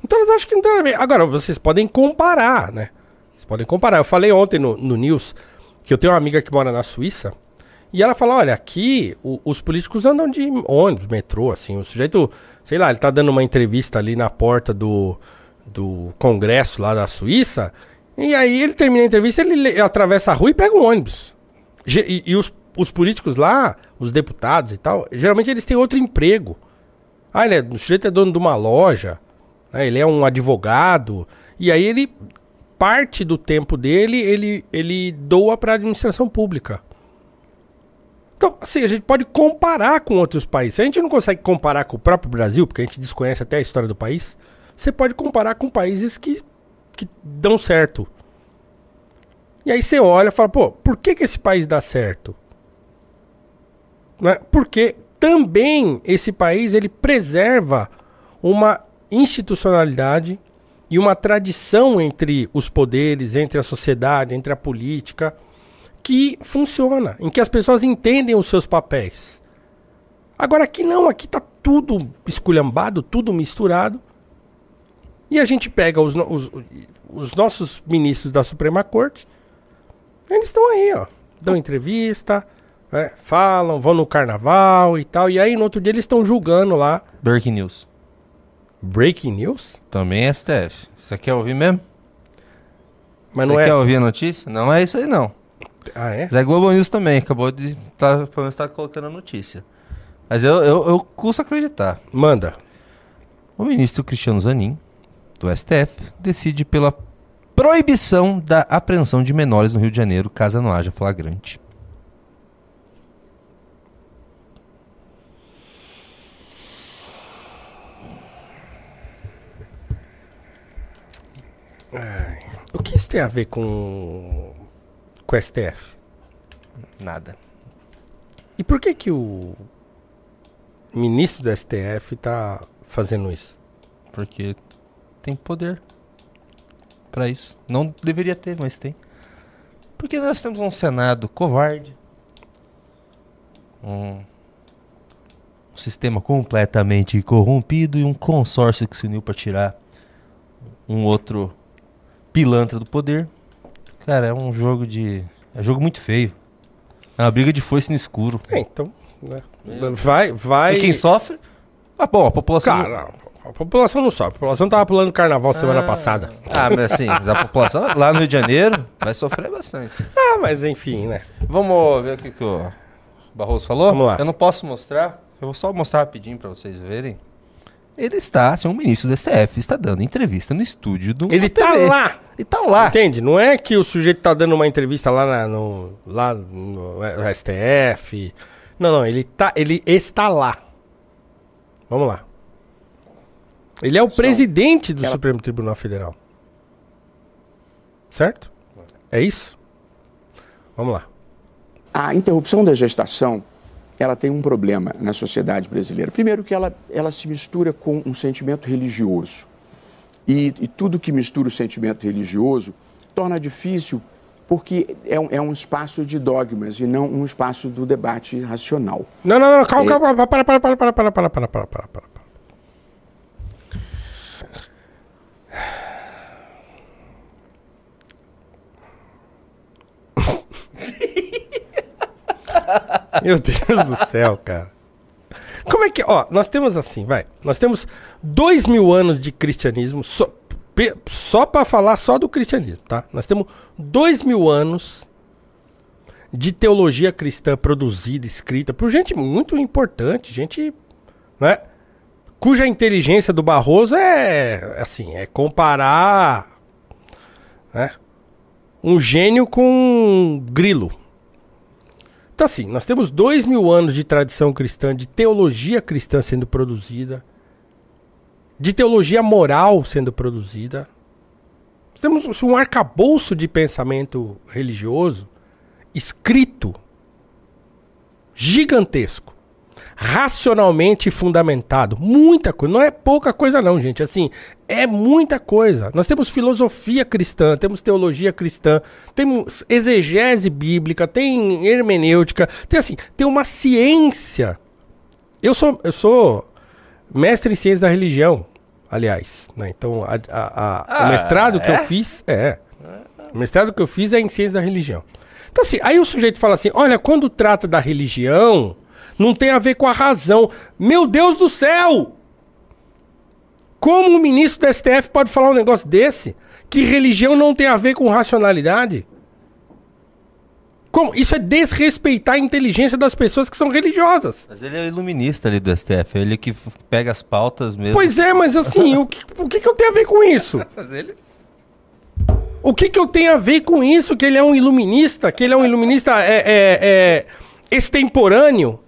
Então elas acham que não tem nada a ver. Agora, vocês podem comparar, né? Vocês podem comparar. Eu falei ontem no, no News que eu tenho uma amiga que mora na Suíça e ela falou: olha, aqui o- os políticos andam de ônibus, metrô, assim. O sujeito, sei lá, ele tá dando uma entrevista ali na porta do, do congresso lá da Suíça. E aí ele termina a entrevista, ele le- atravessa a rua e pega um ônibus. Ge- E, e os, os políticos lá, os deputados e tal, geralmente eles têm outro emprego. Ah, ele é, o sujeito é dono de uma loja, né, ele é um advogado, e aí ele, parte do tempo dele, ele, ele doa para a administração pública. Então, assim, a gente pode comparar com outros países. Se a gente não consegue comparar com o próprio Brasil, porque a gente desconhece até a história do país, você pode comparar com países que, que dão certo. E aí você olha e fala, pô, por que, que esse país dá certo? Né? Porque também esse país ele preserva uma institucionalidade e uma tradição entre os poderes, entre a sociedade, entre a política, que funciona, em que as pessoas entendem os seus papéis. Agora aqui não, aqui tá tudo esculhambado, tudo misturado. E a gente pega os, os, os nossos ministros da Suprema Corte, eles estão aí, ó. Dão entrevista, né, falam, vão no carnaval e tal. E aí no outro dia eles estão julgando lá. Breaking News. Breaking news? Também é STF. Você quer ouvir mesmo? Mas Você não é. quer ouvir a notícia? Não é isso aí, não. Ah, é? Mas é Globo News também. Acabou de. Tá, pelo menos tá colocando a notícia. Mas eu, eu, eu custo acreditar. Manda. O ministro Cristiano Zanin, do STF, decide pela proibição da apreensão de menores no Rio de Janeiro, caso não haja flagrante. O que isso tem a ver com. com o STF? Nada. E por que que o ministro do STF tá fazendo isso? Porque tem poder pra isso. Não deveria ter, mas tem. Porque nós temos um Senado covarde. Um sistema completamente corrompido e um consórcio que se uniu pra tirar um outro pilantra do poder. Cara, é um jogo de. É um jogo muito feio. É uma briga de foice no escuro. É, então. né? Vai, vai. E quem sofre? Ah, bom, a população. Cara, a população não sobe. A população tava pulando carnaval semana passada. Ah, mas assim, mas a população lá no Rio de Janeiro vai sofrer bastante. Ah, mas enfim, né? Vamos ver o que, que o Barroso falou? Vamos lá. Eu não posso mostrar, eu vou só mostrar rapidinho pra vocês verem. Ele está, assim, um ministro do STF, está dando entrevista no estúdio do Ele tá lá. Ele tá lá. Entende? Não é que o sujeito tá dando uma entrevista lá, na- no, lá no STF. Não, não, ele, tá, ele está lá. Vamos lá. Ele é o Só presidente do aquela- Supremo Tribunal Federal. certo? É isso? Vamos lá. A interrupção da gestação, ela tem um problema na sociedade brasileira. Primeiro que ela, ela se mistura com um sentimento religioso. E, e tudo que mistura o sentimento religioso torna difícil porque é um, é um espaço de dogmas e não um espaço do debate racional. Não, não, não, calma, calma, para, para, para, para, para, para, para, para, para, para. Meu Deus do céu, cara. Como é que. Ó, nós temos assim, vai. Nós temos dois mil anos de cristianismo, só, só para falar só do cristianismo, tá? Nós temos dois mil anos de teologia cristã produzida, escrita, por gente muito importante, gente. Né? Cuja inteligência do Barroso é. Assim, é comparar. Né? Um gênio com um grilo. Então, assim, nós temos dois mil anos de tradição cristã, de teologia cristã sendo produzida, de teologia moral sendo produzida. Nós temos um arcabouço de pensamento religioso escrito, gigantesco, racionalmente fundamentado. Muita coisa. Não é pouca coisa, não, gente. Assim, é muita coisa. Nós temos filosofia cristã, temos teologia cristã, temos exegese bíblica, tem hermenêutica, tem assim, tem uma ciência. Eu sou, eu sou mestre em ciência da religião, aliás. Né? Então, a- a- a- o mestrado que eu fiz é. O mestrado que eu fiz é em ciência da religião. Então, assim, aí o sujeito fala assim: olha, quando trata da religião, não tem a ver com a razão. Meu Deus do céu! Como o ministro do STF pode falar um negócio desse? Que religião não tem a ver com racionalidade? Como? Isso é desrespeitar a inteligência das pessoas que são religiosas. Mas ele é o iluminista ali do STF, ele que pega as pautas mesmo. Pois é, mas assim, o que, o que, que eu tenho a ver com isso? Mas ele... O que, que eu tenho a ver com isso? Que ele é um iluminista? Que ele é um iluminista é, é, é, extemporâneo?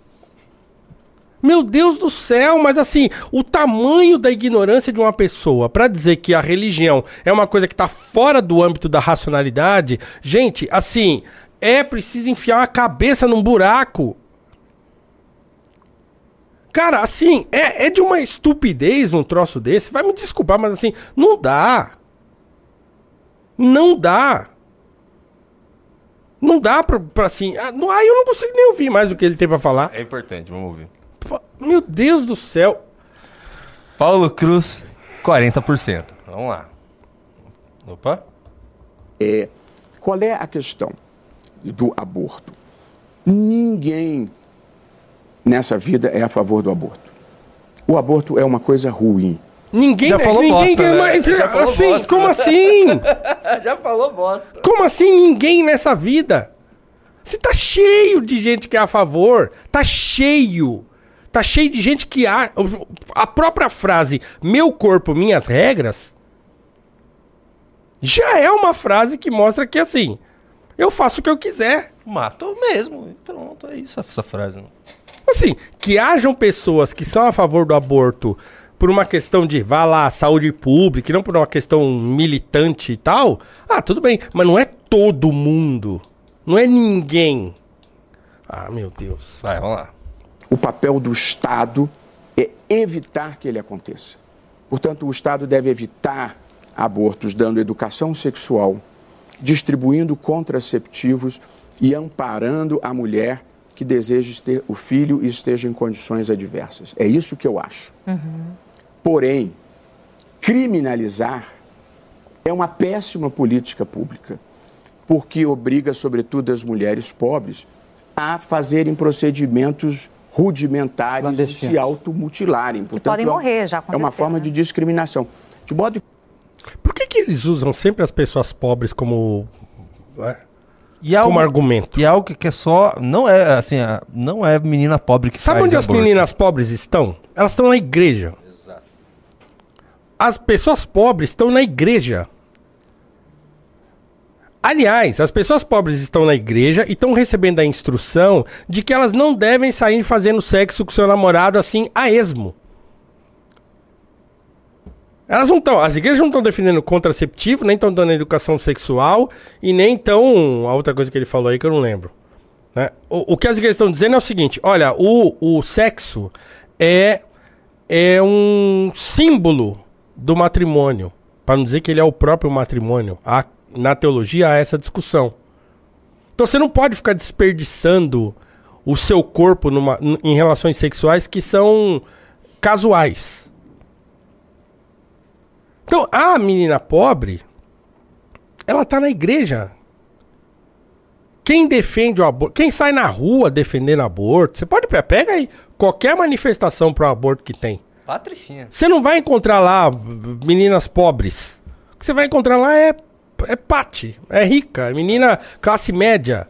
Meu Deus do céu, mas assim, o tamanho da ignorância de uma pessoa pra dizer que a religião é uma coisa que tá fora do âmbito da racionalidade, gente, assim, é preciso enfiar a cabeça num buraco. Cara, assim, é, é de uma estupidez um troço desse. Vai me desculpar, mas assim, não dá. Não dá. Não dá pra, pra assim. Ah, não, aí eu não consigo nem ouvir mais o que ele tem pra falar. É importante, vamos ouvir. Meu Deus do céu. Paulo Cruz, 40%. Vamos lá. Opa. É, qual é a questão do aborto? Ninguém nessa vida é a favor do aborto. O aborto é uma coisa ruim. Ninguém Já falou ninguém bosta, quer né? mais- Já falou assim, bosta. como assim? Já falou bosta. Como assim ninguém nessa vida? Você tá cheio de gente que é a favor. Tá cheio. Tá cheio de gente que a, a própria frase meu corpo, minhas regras já é uma frase que mostra que assim, eu faço o que eu quiser. Matou mesmo. Pronto, é isso essa frase. né? Assim, que hajam pessoas que são a favor do aborto por uma questão de, vá lá, saúde pública, e não por uma questão militante e tal, ah, tudo bem, mas não é todo mundo. Não é ninguém. Ah, meu Deus. Vai, vamos lá. O papel do Estado é evitar que ele aconteça. Portanto, o Estado deve evitar abortos, dando educação sexual, distribuindo contraceptivos e amparando a mulher que deseja ter o filho e esteja em condições adversas. É isso que eu acho. Porém, criminalizar é uma péssima política pública, porque obriga, sobretudo, as mulheres pobres a fazerem procedimentos rudimentares e se automutilarem. Portanto, podem é morrer, já É uma forma né? de discriminação. De modo Por que, que eles usam sempre as pessoas pobres como, é, E algo, como argumento? e algo que é só. Não é assim, a- não é menina pobre que Sabe faz onde as aborto. meninas pobres estão? Elas estão na igreja. As pessoas pobres estão na igreja. Aliás, as pessoas pobres estão na igreja e estão recebendo a instrução de que elas não devem sair fazendo sexo com seu namorado assim a esmo. Elas não estão, as igrejas não estão defendendo contraceptivo, nem estão dando educação sexual e nem estão. A outra coisa que ele falou aí que eu não lembro. né? O, o que as igrejas estão dizendo é o seguinte: olha, o, o sexo é, é um símbolo do matrimônio. Para não dizer que ele é o próprio matrimônio. Há- na teologia há essa discussão. Então você não pode ficar desperdiçando o seu corpo numa- em relações sexuais que são casuais. Então, a menina pobre, ela tá na igreja. Quem defende o aborto, quem sai na rua defendendo aborto, você pode pe- pega aí qualquer manifestação pro aborto que tem. Patricinha. Você não vai encontrar lá meninas pobres. O que você vai encontrar lá é é pate, é rica, é menina classe média.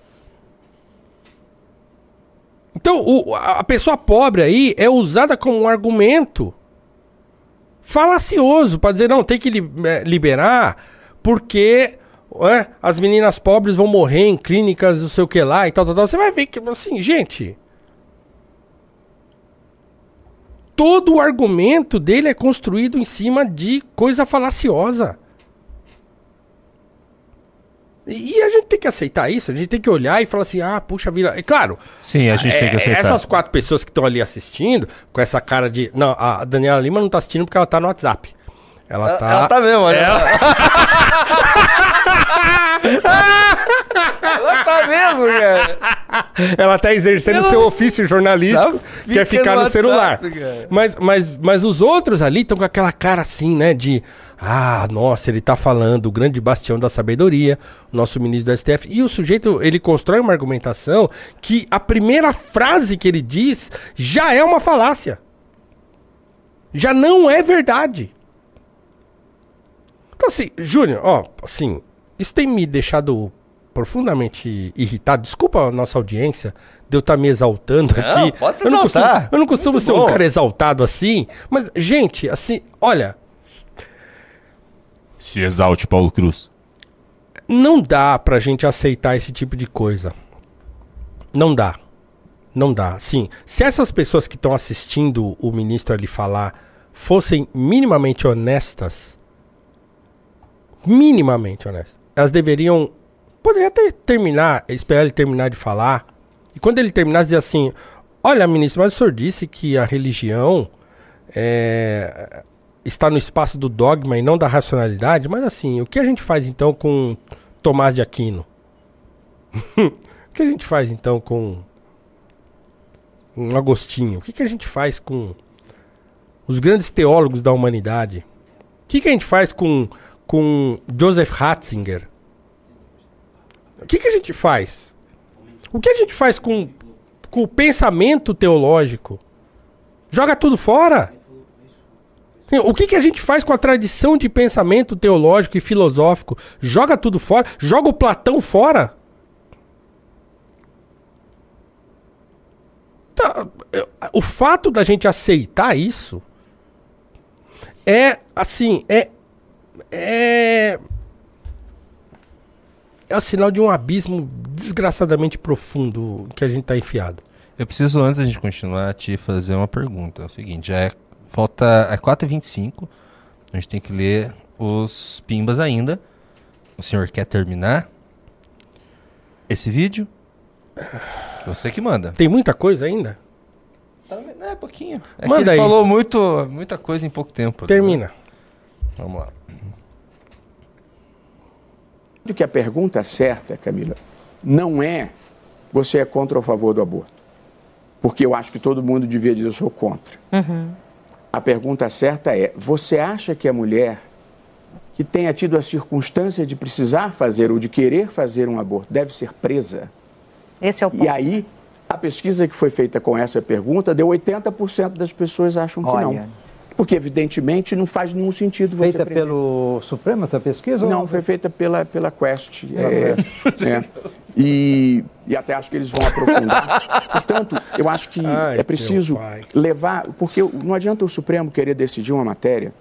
Então, o- a pessoa pobre aí é usada como um argumento falacioso para dizer, não, tem que eh, liberar porque é, as meninas pobres vão morrer em clínicas, não sei o que lá e tal, tal, tal. Você vai ver que, assim, gente. Todo o argumento dele é construído em cima de coisa falaciosa. E e a gente tem que aceitar isso, a gente tem que olhar e falar assim, ah, puxa vida. É claro, Sim, a gente tem que é, aceitar. Essas quatro pessoas que estão ali assistindo, com essa cara de. Não, a Daniela Lima não tá assistindo porque ela tá no WhatsApp. Ela tá. Ela tá mesmo, olha. Ela tá mesmo, cara. Ela tá exercendo Ela seu ofício jornalístico, que é fica ficar no no, celular. WhatsApp, cara. Mas, mas, mas os outros ali estão com aquela cara assim, né? De. Ah, nossa, ele tá falando, o grande bastião da sabedoria, nosso ministro do STF. E o sujeito, ele constrói uma argumentação que a primeira frase que ele diz já é uma falácia. Já não é verdade. Então, assim, Júnior, ó, assim, isso tem me deixado profundamente irritado. Desculpa a nossa audiência de eu estar me exaltando Não, aqui. pode se eu, não exaltar. costumo, eu não costumo Muito ser bom. um cara exaltado assim, mas, gente, assim, olha, Se exalte, Paulo Cruz. não dá pra gente aceitar esse tipo de coisa. Não dá. Não dá. Sim, se essas pessoas que estão assistindo o ministro ali falar fossem minimamente honestas, minimamente honestas, elas deveriam. Poderia até terminar, esperar ele terminar de falar. E quando ele terminasse, dizer assim: Olha, ministro, mas o senhor disse que a religião é, está no espaço do dogma e não da racionalidade, mas assim, o que a gente faz então com Tomás de Aquino? o que a gente faz então com um Agostinho? O que, a gente faz com os grandes teólogos da humanidade? O que, que a gente faz com, com Joseph Ratzinger? O que, que a gente faz? O que a gente faz com, com o pensamento teológico? Joga tudo fora? O que, que a gente faz com a tradição de pensamento teológico e filosófico? Joga tudo fora? Joga o Platão fora? Tá, o fato da gente aceitar isso é assim, é é é o sinal de um abismo desgraçadamente profundo que a gente tá enfiado. Eu preciso, antes da gente continuar, te fazer uma pergunta. É o seguinte, já é, falta, é 4h25, a gente tem que ler os pimbas ainda. O senhor quer terminar esse vídeo? Você que manda. Tem muita coisa ainda? É, pouquinho. É Manda que ele aí. falou muito, muita coisa em pouco tempo. né? Termina. Vamos lá. Do que a pergunta certa, Camila, não é você é contra ou a favor do aborto. Porque eu acho que todo mundo devia dizer eu sou contra. A pergunta certa é: você acha que a mulher que tenha tido a circunstância de precisar fazer ou de querer fazer um aborto deve ser presa? Esse é o ponto. E aí, a pesquisa que foi feita com essa pergunta deu 80% das pessoas acham que Olha. não. Porque, evidentemente, não faz nenhum sentido você. Feita prender. pelo Supremo essa pesquisa? ou Não, foi feita pela, pela Quest. é, é. E, e até acho que eles vão aprofundar. Portanto, eu acho que Ai, é preciso levar. Porque não adianta o Supremo querer decidir uma matéria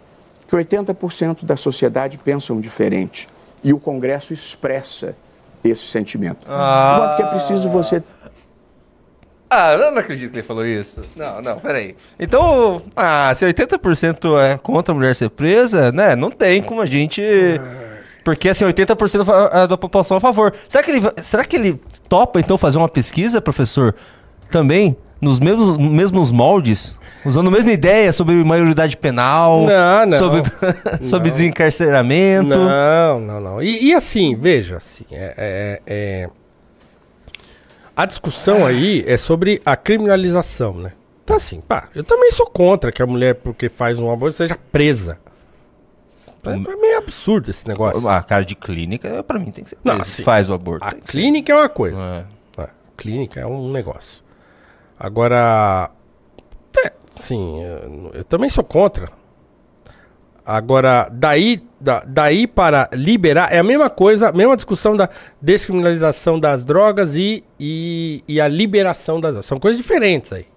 que 80% da sociedade pensam diferente. E o Congresso expressa esse sentimento. Enquanto que é preciso você Ah, eu não acredito que ele falou isso. Não, não, peraí. Então, ah, se 80% é contra a mulher ser presa, né? Não tem como a gente. Porque assim, 80% fa- é da população a favor. Será que, ele, será que ele topa então fazer uma pesquisa, professor? Também? Nos mesmos, mesmos moldes? Usando a mesma ideia sobre maioridade penal? Não, não. Sobre, sobre desencarceramento? Não, não, não. E, e assim, veja, assim, é, é- é- a discussão aí é sobre a criminalização, né? Então assim, pá, eu também sou contra que a mulher, porque faz um aborto, seja presa. É, é meio absurdo esse negócio. A cara de clínica, pra mim, tem que ser Não, assim, Faz o aborto. A que ser. clínica é uma coisa. É. É, clínica é um negócio. Agora, é, sim, eu, eu também sou contra. Agora, daí, da- daí para liberar, é a mesma coisa, a mesma discussão da descriminalização das drogas e, e, e a liberação das drogas. São coisas diferentes aí.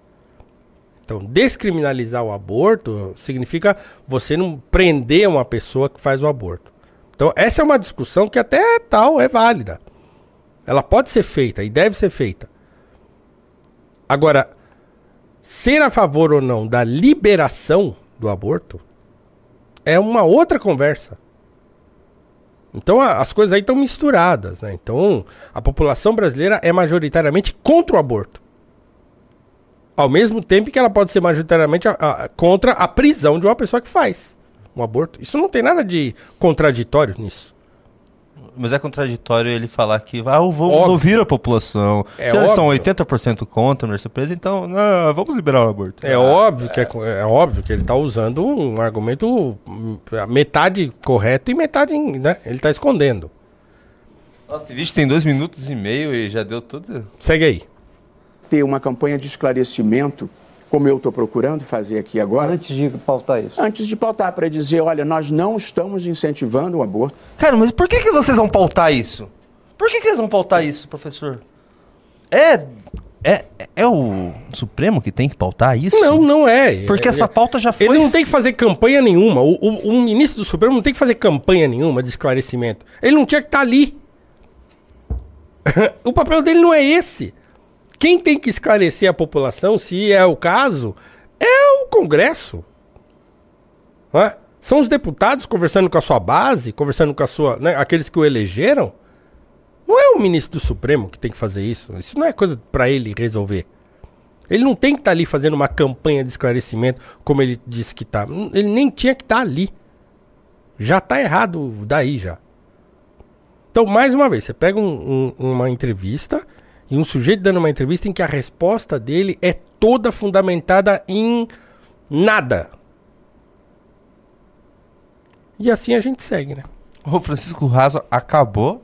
Então, descriminalizar o aborto significa você não prender uma pessoa que faz o aborto. Então, essa é uma discussão que até tal é válida. Ela pode ser feita e deve ser feita. Agora, ser a favor ou não da liberação do aborto é uma outra conversa. Então a- as coisas aí estão misturadas, né? Então a população brasileira é majoritariamente contra o aborto. Ao mesmo tempo que ela pode ser majoritariamente a- a- contra a prisão de uma pessoa que faz um aborto. Isso não tem nada de contraditório nisso. Mas é contraditório ele falar que ah, vamos Óbvio. ouvir a população. É Se eles são óbvio. 80% contra a mulher ser presa, então não, vamos liberar o aborto. É óbvio que é, é óbvio que ele está usando um argumento hum, metade correto e metade, né? Ele está escondendo. Nossa, esse vídeo tem dois minutos e meio e já deu tudo. Segue aí. Ter uma campanha de esclarecimento, como eu estou procurando fazer aqui agora, Antes de pautar isso. antes de pautar para dizer, olha, nós não estamos incentivando o aborto. Cara, mas por que, que vocês vão pautar isso? Por que, que eles vão pautar isso, professor? É, é, é o Supremo que tem que pautar isso? Não, não é. Porque É- essa pauta já foi. Ele não tem que fazer campanha nenhuma. O, o- o ministro do Supremo não tem que fazer campanha nenhuma de esclarecimento. Ele não tinha que estar ali. o papel dele não é esse. Quem tem que esclarecer a população, se é o caso, é o Congresso. É? São os deputados conversando com a sua base, conversando com a sua, né, aqueles que o elegeram. Não é o ministro do Supremo que tem que fazer isso. Isso não é coisa para ele resolver. Ele não tem que estar ali fazendo uma campanha de esclarecimento, como ele disse que tá. Ele nem tinha que estar ali. Já tá errado daí já. Então, mais uma vez, você pega um- um- uma entrevista e um sujeito dando uma entrevista em que a resposta dele é toda fundamentada em nada. E assim a gente segue, né? O Francisco Raso acabou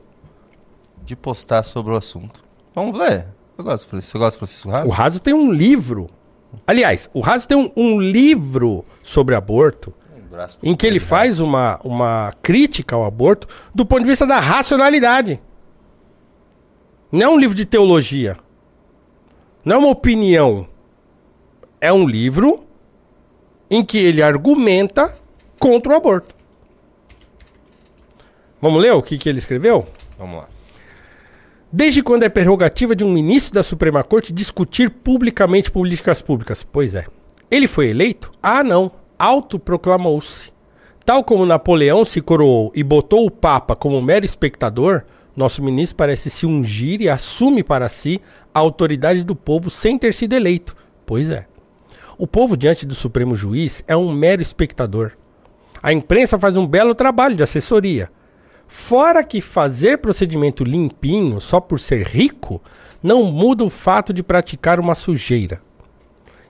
de postar sobre o assunto. Vamos ler. Eu gosto, Francisco- Você gosta do Francisco Raso? O Raso tem um livro. Aliás, o Raso tem um, um livro sobre aborto Um em que ele faz uma, uma crítica ao aborto do ponto de vista da racionalidade. Não é um livro de teologia. Não é uma opinião. É um livro em que ele argumenta contra o aborto. Vamos ler o que, que ele escreveu? Vamos lá. Desde quando é prerrogativa de um ministro da Suprema Corte discutir publicamente políticas públicas? Pois é. Ele foi eleito? Ah, não. Autoproclamou-se. Tal como Napoleão se coroou e botou o Papa como mero espectador, nosso ministro parece se ungir e assume para si a autoridade do povo sem ter sido eleito. Pois é. O povo diante do Supremo Juiz é um mero espectador. A imprensa faz um belo trabalho de assessoria. Fora que fazer procedimento limpinho só por ser rico não muda o fato de praticar uma sujeira.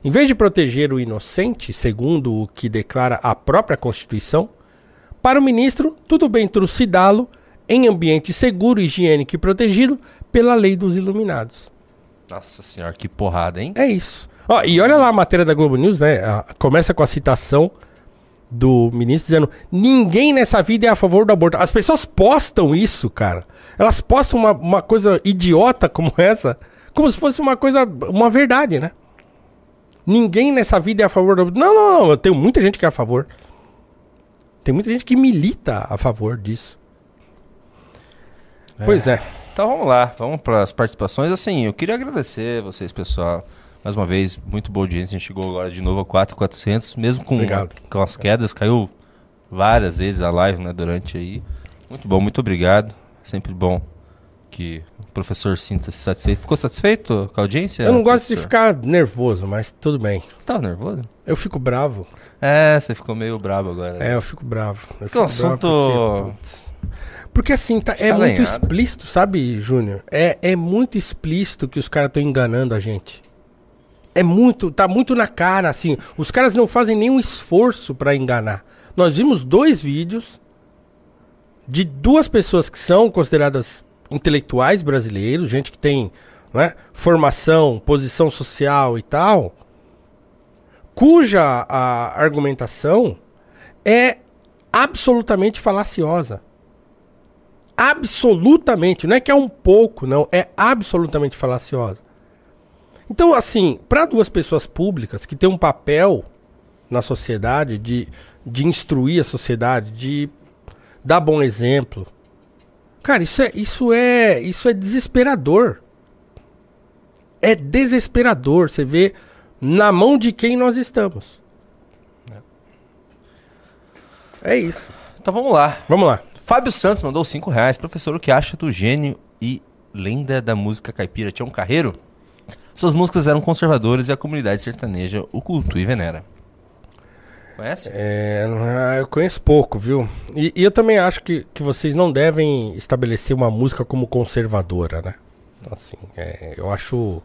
Em vez de proteger o inocente, segundo o que declara a própria Constituição, para o ministro, tudo bem trucidá-lo em ambiente seguro, higiênico e protegido pela lei dos iluminados. Nossa senhora, que porrada, hein? É isso. Ó, e olha lá a matéria da Globo News, né? Começa com a citação do ministro dizendo: ninguém nessa vida é a favor do aborto. As pessoas postam isso, cara. Elas postam uma, uma coisa idiota como essa, como se fosse uma coisa, uma verdade, né? Ninguém nessa vida é a favor do aborto. Não, não, não. Tem muita gente que é a favor. Tem muita gente que milita a favor disso. Pois é. Então vamos lá, vamos para as participações. Assim, eu queria agradecer vocês, pessoal. Mais uma vez, muito boa audiência. A gente chegou agora de novo a 4,400, mesmo com, Obrigado. com as quedas, caiu várias vezes a live, né, durante aí. Muito bom, muito obrigado. Sempre bom que o professor sinta-se satisfeito. Ficou satisfeito com a audiência? Eu não gosto de ficar nervoso, mas tudo bem. Você tava nervoso? Eu fico bravo. É, você ficou meio brabo agora. né? É, eu fico bravo. Eu fico bravo assunto- Porque. Porque, assim, tá- é Tá muito explícito, sabe, Júnior? É, é muito explícito que os caras estão enganando a gente. É muito, tá muito na cara, assim. Os caras não fazem nenhum esforço pra enganar. Nós vimos dois vídeos de duas pessoas que são consideradas intelectuais brasileiros, gente que tem né, formação, posição social e tal, cuja a argumentação é absolutamente falaciosa. Absolutamente, não é que é um pouco, não, é absolutamente falaciosa. Então, assim, para duas pessoas públicas que têm um papel na sociedade de, de instruir a sociedade, de dar bom exemplo, cara, isso é, isso é, isso é desesperador. É desesperador. Você vê na mão de quem nós estamos. É isso. Então vamos lá. Vamos lá. Fábio Santos mandou 5 reais. Professor, o que acha do gênio e lenda da música caipira Tião Carreiro? Suas músicas eram conservadoras e a comunidade sertaneja o cultua e venera. Conhece? É, ah, eu conheço pouco, viu? E, e eu também acho que, que vocês não devem estabelecer uma música como conservadora, né? Assim, é, eu acho.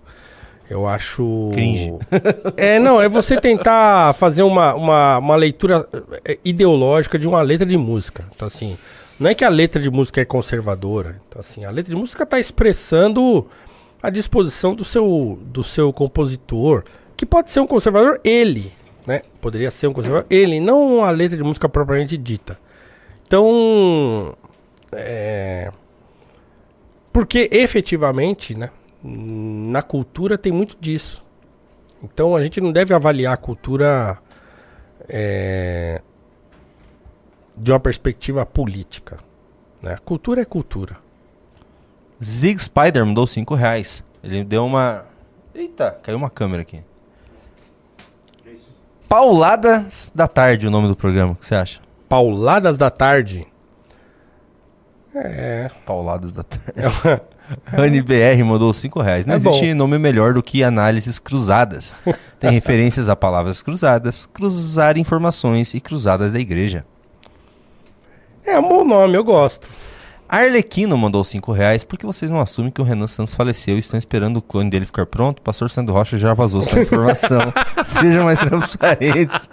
Eu acho. Cringe. É, não, é você tentar fazer uma, uma, uma leitura é, ideológica de uma letra de música. Então, assim, não é que a letra de música é conservadora. Então, assim, a letra de música está expressando a disposição do seu, do seu compositor, que pode ser um conservador, ele, né? Poderia ser um conservador, ele, não a letra de música propriamente dita. Então, é... porque efetivamente, né? Na cultura tem muito disso. Então a gente não deve avaliar a cultura é, de uma perspectiva política. Né? Cultura é cultura. Zig Spider mandou 5 reais. Ele deu uma. Eita, caiu uma câmera aqui. Pauladas da Tarde, o nome do programa. O que você acha? Pauladas da tarde. É. Pauladas da Tarde. Rani BR mandou 5 reais. Não É existe bom. nome melhor do que análises cruzadas. Tem referências a palavras cruzadas, cruzar informações e cruzadas da igreja. É um bom nome, eu gosto. Arlequino mandou 5 reais. Por que vocês não assumem que o Renan Santos faleceu e estão esperando o clone dele ficar pronto? O pastor Sandro Rocha já vazou essa informação. Sejam mais transparentes.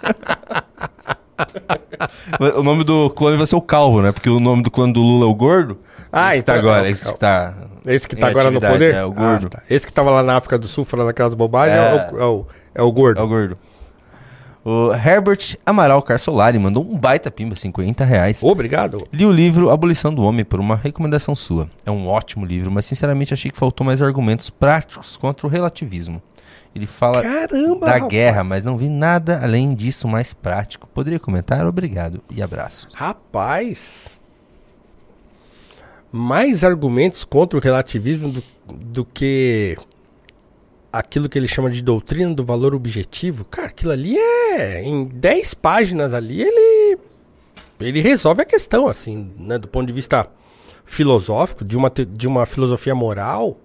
o nome do clone vai ser o Calvo, né? Porque o nome do clone do Lula é o Gordo. Ah, esse que tá então- agora. é o- Esse que tá. Esse que tá agora no poder? É, o Gordo. Ah, tá. Esse que tava lá na África do Sul falando aquelas bobagens é, É. o, é, o, é o gordo. É o Gordo. O Herbert Amaral Carsolari mandou um baita pimba, 50 reais. Obrigado. Li o livro Abolição do Homem por uma recomendação sua. É um ótimo livro, mas sinceramente achei que faltou mais argumentos práticos contra o relativismo. Ele fala Caramba, da rapaz. guerra, mas não vi nada além disso mais prático. Poderia comentar? Obrigado e abraço. Rapaz. Mais argumentos contra o relativismo do, do que aquilo que ele chama de doutrina do valor objetivo. Cara, aquilo ali é. Em 10 páginas ali, ele. Ele resolve a questão, assim, né? Do ponto de vista filosófico, de uma, de uma filosofia moral.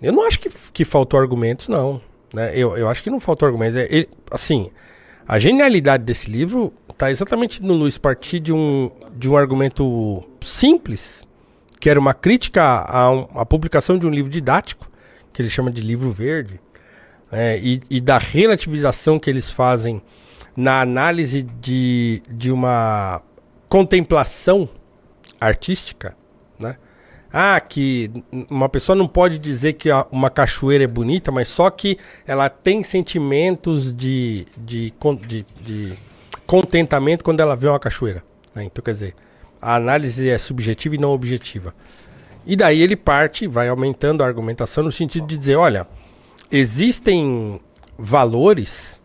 Eu não acho que, que faltou argumentos, não. Né? Eu, eu acho que não faltou argumentos. É, ele- assim, a genialidade desse livro está exatamente no Luiz partir de um, de um argumento simples, que era uma crítica à, à publicação de um livro didático, que ele chama de livro verde, né? e, e da relativização que eles fazem na análise de, de uma contemplação artística, né? Ah, que uma pessoa não pode dizer que uma cachoeira é bonita, mas só que ela tem sentimentos de, de, de, de contentamento quando ela vê uma cachoeira. né? Então, quer dizer, a análise é subjetiva e não objetiva. E daí ele parte, vai aumentando a argumentação no sentido de dizer, olha, existem valores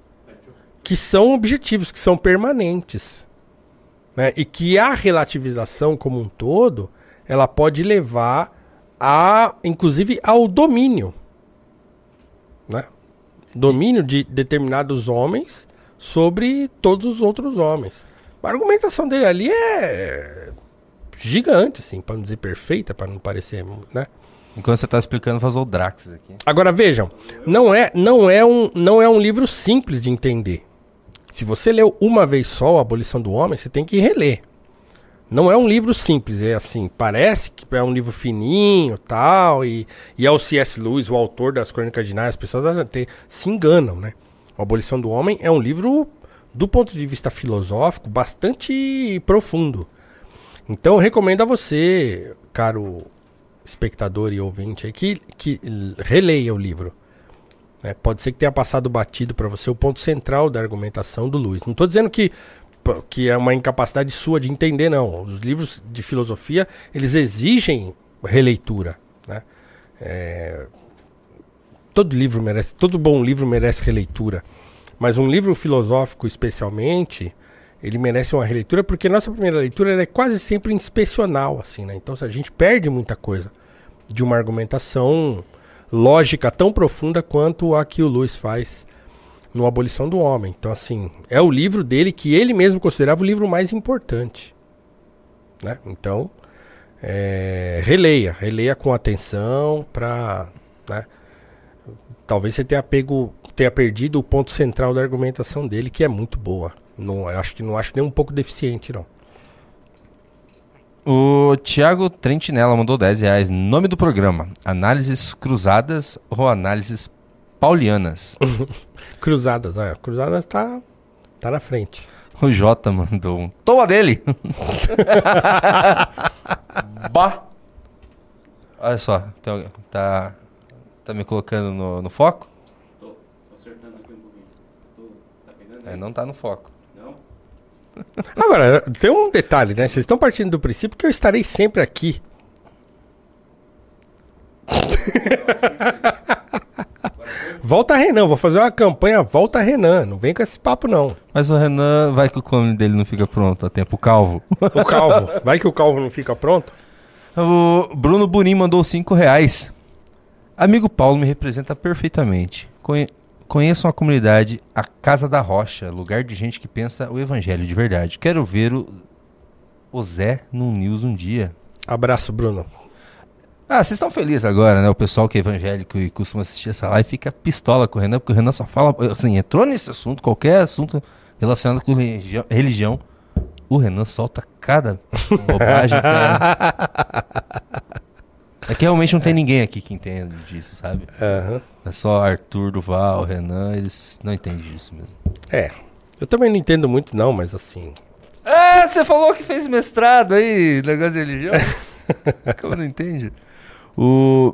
que são objetivos, que são permanentes. Né? E que a relativização como um todo, ela pode levar a, inclusive, ao domínio. Né? Domínio de determinados homens sobre todos os outros homens. A argumentação dele ali é gigante, assim, para não dizer perfeita, para não parecer, né? Enquanto você tá explicando, faz o Drax aqui. Agora vejam, não é, não é um, não é um livro simples de entender. Se você leu uma vez só a Abolição do Homem, você tem que reler. Não é um livro simples, é assim, parece que é um livro fininho tal, e, e é o C.S. Lewis, o autor das Crônicas de Nárnia, as pessoas até se enganam, né? A Abolição do Homem é um livro, do ponto de vista filosófico, bastante profundo. Então eu recomendo a você, caro espectador e ouvinte, aí, que, que releia o livro. né? Pode ser que tenha passado batido para você o ponto central da argumentação do Lewis. Não estou dizendo que, que é uma incapacidade sua de entender, não. Os livros de filosofia, eles exigem releitura. Né? É, todo livro merece, todo bom livro merece releitura. Mas um livro filosófico, especialmente, ele merece uma releitura porque nossa primeira leitura é quase sempre inspecional, assim, né? Então, a gente perde muita coisa de uma argumentação lógica tão profunda quanto a que o Lewis faz no Abolição do Homem. Então, assim, é o livro dele que ele mesmo considerava o livro mais importante. Né? Então, é, releia, releia com atenção para, né? Talvez você tenha pego, tenha perdido o ponto central da argumentação dele, que é muito boa. Não, eu acho que não acho nem um pouco deficiente, não. O Thiago Trentinella mandou 10 reais. Nome do programa: Análises Cruzadas ou Análises Paulianas? Cruzadas, olha, Cruzadas tá, tá na frente. O Jota mandou um. Toma dele! bah! Olha só, tem alguém- tá, tá me colocando no, no foco? É, não tá no foco. Agora, tem um detalhe, né? Vocês estão partindo do princípio que eu estarei sempre aqui. Volta Renan, vou fazer uma campanha Volta Renan. Não vem com esse papo, não. Mas o Renan, vai que o clone dele não fica pronto a tempo. O calvo. O calvo. Vai que o calvo não fica pronto? O Bruno Burim mandou 5 reais. Amigo Paulo me representa perfeitamente. Conhe conheço uma comunidade, a Casa da Rocha, lugar de gente que pensa o evangelho de verdade. Quero ver o, o Zé no News um dia. Abraço, Bruno. Ah, vocês estão felizes agora, né? O pessoal que é evangélico e costuma assistir essa live fica pistola com o Renan, porque o Renan só fala, assim, entrou nesse assunto, qualquer assunto relacionado com religião, religião o Renan solta cada bobagem, cara. É que realmente não tem ninguém aqui que entenda disso, sabe? Aham. É só Arthur, Duval, Renan, eles não entendem disso mesmo. É. Eu também não entendo muito, não, mas assim. É, você falou que fez mestrado aí, negócio de religião. Como não entende? O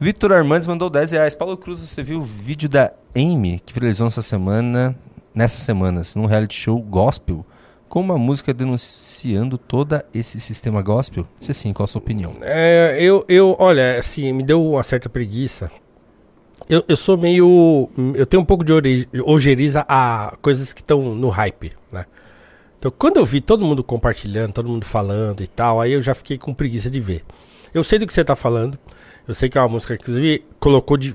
Victor Armandes mandou 10 reais. Paulo Cruz, você viu o vídeo da Amy que finalizou essa semana, nessas semanas, num reality show gospel, com uma música denunciando todo esse sistema gospel? Se sim, qual a sua opinião? É, eu, eu, olha, assim, me deu uma certa preguiça. Eu, eu sou meio. Eu tenho um pouco de ojeriza a coisas que estão no hype, né? Então, quando eu vi todo mundo compartilhando, todo mundo falando e tal, aí eu já fiquei com preguiça de ver. Eu sei do que você tá falando. Eu sei que é uma música que, inclusive, colocou de.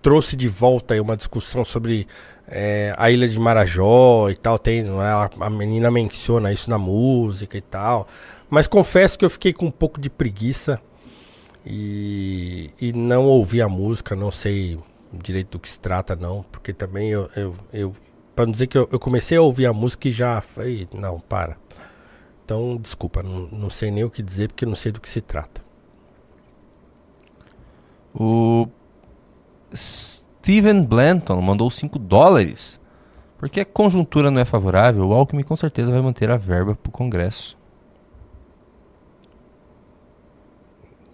trouxe de volta aí uma discussão sobre é, a ilha de Marajó e tal. Tem, não é? a, a menina menciona isso na música e tal. Mas confesso que eu fiquei com um pouco de preguiça e, e não ouvi a música, não sei direito do que se trata, não, porque também eu, eu, eu para não dizer que eu, eu comecei a ouvir a música e já falei, não, para. Então, desculpa, não, não sei nem o que dizer porque não sei do que se trata. O Steven Blanton mandou 5 dólares. Porque a conjuntura não é favorável, o Alckmin com certeza vai manter a verba pro Congresso.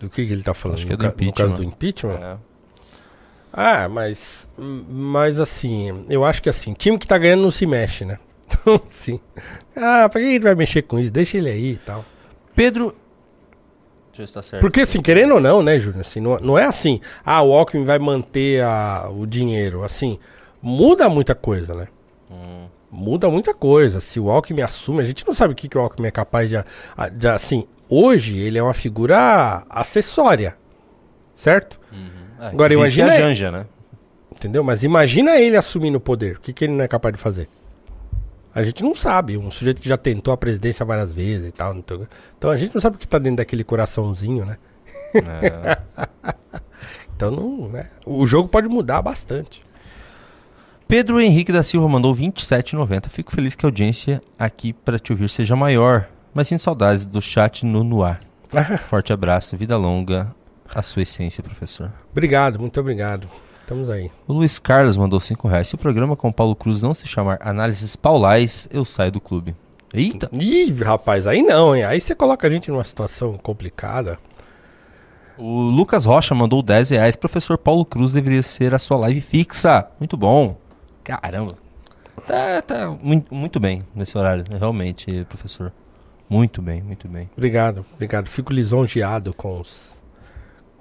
Do que, que ele tá falando? Acho que é no, do ca- no caso impeachment. do impeachment? É. Ah, mas. Mas assim, eu acho que assim, time que tá ganhando não se mexe, né? Então, sim. Ah, pra que ele vai mexer com isso? Deixa ele aí e tal. Pedro. Deixa eu ver se tá certo. Porque, assim, querendo ou não, né, Júnior? Assim, não, não é assim, ah, o Alckmin vai manter a, o dinheiro. Assim, muda muita coisa, né? Muda muita coisa. Se o Alckmin assume, a gente não sabe o que, que o Alckmin é capaz de, de. Assim, hoje ele é uma figura acessória. Certo? Ah, Agora, vice imagina a. Janja, né? Entendeu? Mas imagina ele assumindo o poder. O que, que ele não é capaz de fazer? A gente não sabe. Um sujeito que já tentou a presidência várias vezes e tal. Então a gente não sabe o que tá dentro daquele coraçãozinho, né? É. Então não, né? O jogo pode mudar bastante. Pedro Henrique da Silva mandou 27,90. Fico feliz que a audiência aqui para te ouvir seja maior, mas sinto saudades do chat no Noir. Forte abraço, vida longa, a sua essência, professor. Obrigado, muito obrigado. Estamos aí. O Luiz Carlos mandou 5 reais. Se o programa com Paulo Cruz não se chamar Análises Paulais, eu saio do clube. Eita! Ih, rapaz, aí não, hein? Aí você coloca a gente numa situação complicada. O Lucas Rocha mandou 10 reais. Professor Paulo Cruz deveria ser a sua live fixa. Muito bom. Caramba. Tá, tá muito, bem nesse horário, realmente, professor. Muito bem, muito bem. Obrigado, obrigado. Fico lisonjeado com, os,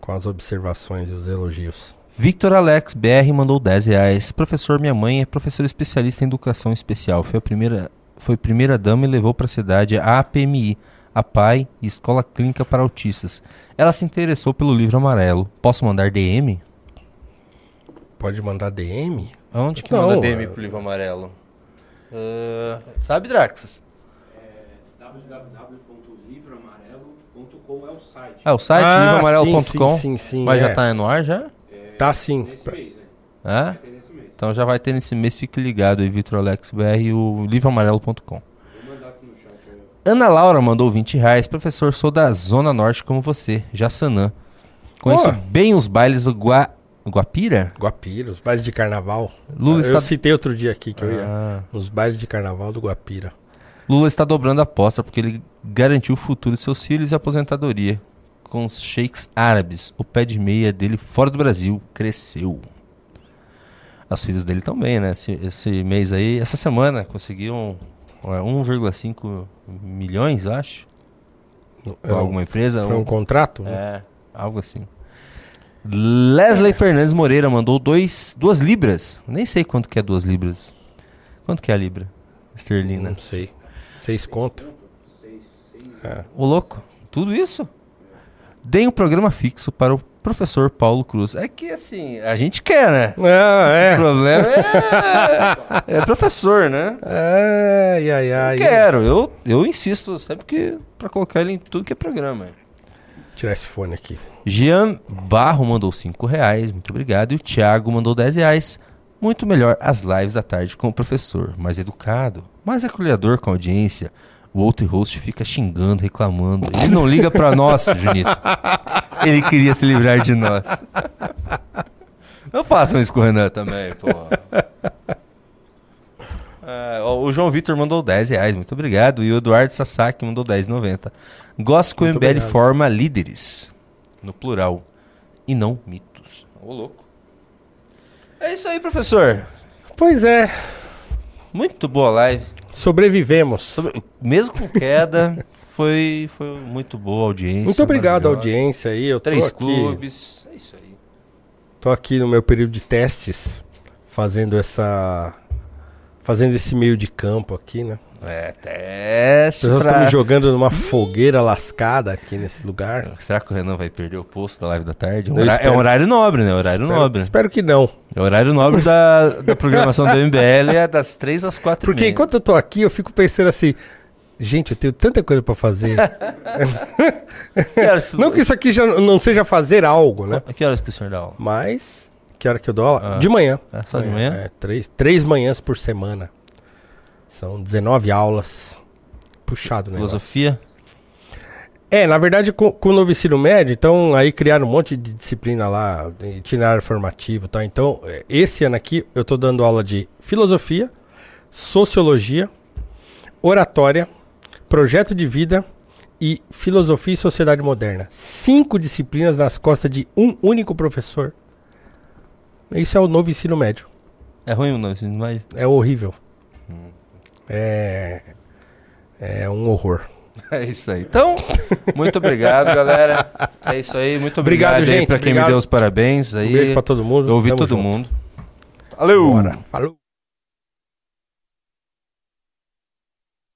com as observações e os elogios. Victor Alex BR mandou 10 reais. Professor, minha mãe é professora especialista em educação especial. Foi a primeira, foi primeira dama e levou para a cidade a APMI, a PAI e Escola Clínica para Autistas. Ela se interessou pelo livro amarelo. Posso mandar DM? Pode mandar DM? Aonde que Não, manda DM pro livro amarelo? Ah, sabe, Draxas? www.livroamarelo.com é o site. É o site, Ah, livroamarelo.com. Sim, sim, sim. Mas é. já tá no ar já? Tá sim. mês, né? É? Tem nesse mês. Então já vai ter nesse mês, fique ligado aí, Victor Alex BR e o livroamarelo.com. Vou mandar aqui no chat. aí. Ana Laura mandou 20 reais. Professor, sou da Zona Norte como você, Jaçanã. Conheço Ó. bem os bailes do Gua... Guapira? Guapira, os bailes de carnaval. Lula eu está... citei outro dia aqui que eu ia. Ah. Os bailes de carnaval do Guapira. Lula está dobrando a aposta porque ele garantiu o futuro de seus filhos e aposentadoria. Com os sheiks árabes, o pé de meia dele fora do Brasil cresceu. Os filhos dele também, né? Esse, esse mês aí, essa semana, conseguiram é, 1,5 milhões, eu acho. Era um- alguma empresa. Foi um um- contrato? né? É, algo assim. Leslie Fernandes Moreira mandou dois, duas libras. Nem sei quanto que é duas libras. Quanto que é a libra esterlina? Não sei. Seis conto. Ô louco, tudo isso? Dei um programa fixo para o professor Paulo Cruz. É que assim, a gente quer, né? O é. problema é, é professor, né? Ai, ai, ai. Quero, eu, eu insisto sempre que para colocar ele em tudo que é programa. Tirar esse fone aqui. Jean Barro mandou 5 reais, muito obrigado. E o Thiago mandou 10 reais. Muito melhor as lives da tarde com o professor, mais educado, mais acolhedor com a audiência. O outro host fica xingando, reclamando. Ele não liga pra nós, Junito. Ele queria se livrar de nós. Não façam isso com o Renan também, pô. É, o João Vitor mandou 10 reais, muito obrigado. E o Eduardo Sasaki mandou 10,90. Gosto que o Muito MBL obrigado. forma líderes, no plural, e não mitos. Ô, louco. É isso aí, professor. Pois é. Muito boa live. Sobrevivemos. Sobre- Mesmo com queda, foi, foi muito boa a audiência. Muito obrigado audiência aí. Eu tô Três aqui, clubes. É isso aí. tô aqui no meu período de testes, fazendo essa. Fazendo esse meio de campo aqui, né? É, As teste. pessoas pra- estão me jogando numa fogueira lascada aqui nesse lugar. Será que o Renan vai perder o posto da live da tarde? É um, Eu hora- é espero. um horário nobre, né? Horário espero, nobre. espero que não. É o horário nobre da, da programação do MBL é das 3 às 4 Porque enquanto eu tô aqui, eu fico pensando assim. Gente, eu tenho tanta coisa pra fazer. não que isso aqui já não seja fazer algo, né? Que horas que o senhor dá aula? Mas, que hora que eu dou aula? Ah. De manhã. É só de manhã? É, três, três manhãs por semana. São 19 aulas. Puxado, né? Filosofia? É, na verdade, com, com o novo ensino médio, então aí criaram um monte de disciplina lá, itinerário formativo e tal. Então, é, esse ano aqui eu tô dando aula de filosofia, sociologia, oratória, projeto de vida e filosofia e sociedade moderna. Cinco disciplinas nas costas de um único professor. Isso é o novo ensino médio. É ruim o nome, assim, mas... É horrível. É. É um horror. É isso aí. Então, muito obrigado, galera. É isso aí. Muito obrigado, Obrigado, aí gente. pra quem Obrigado. me deu os parabéns aí. Um beijo pra todo mundo. Eu ouvi Tamo todo junto. mundo. Valeu! Bora. Falou.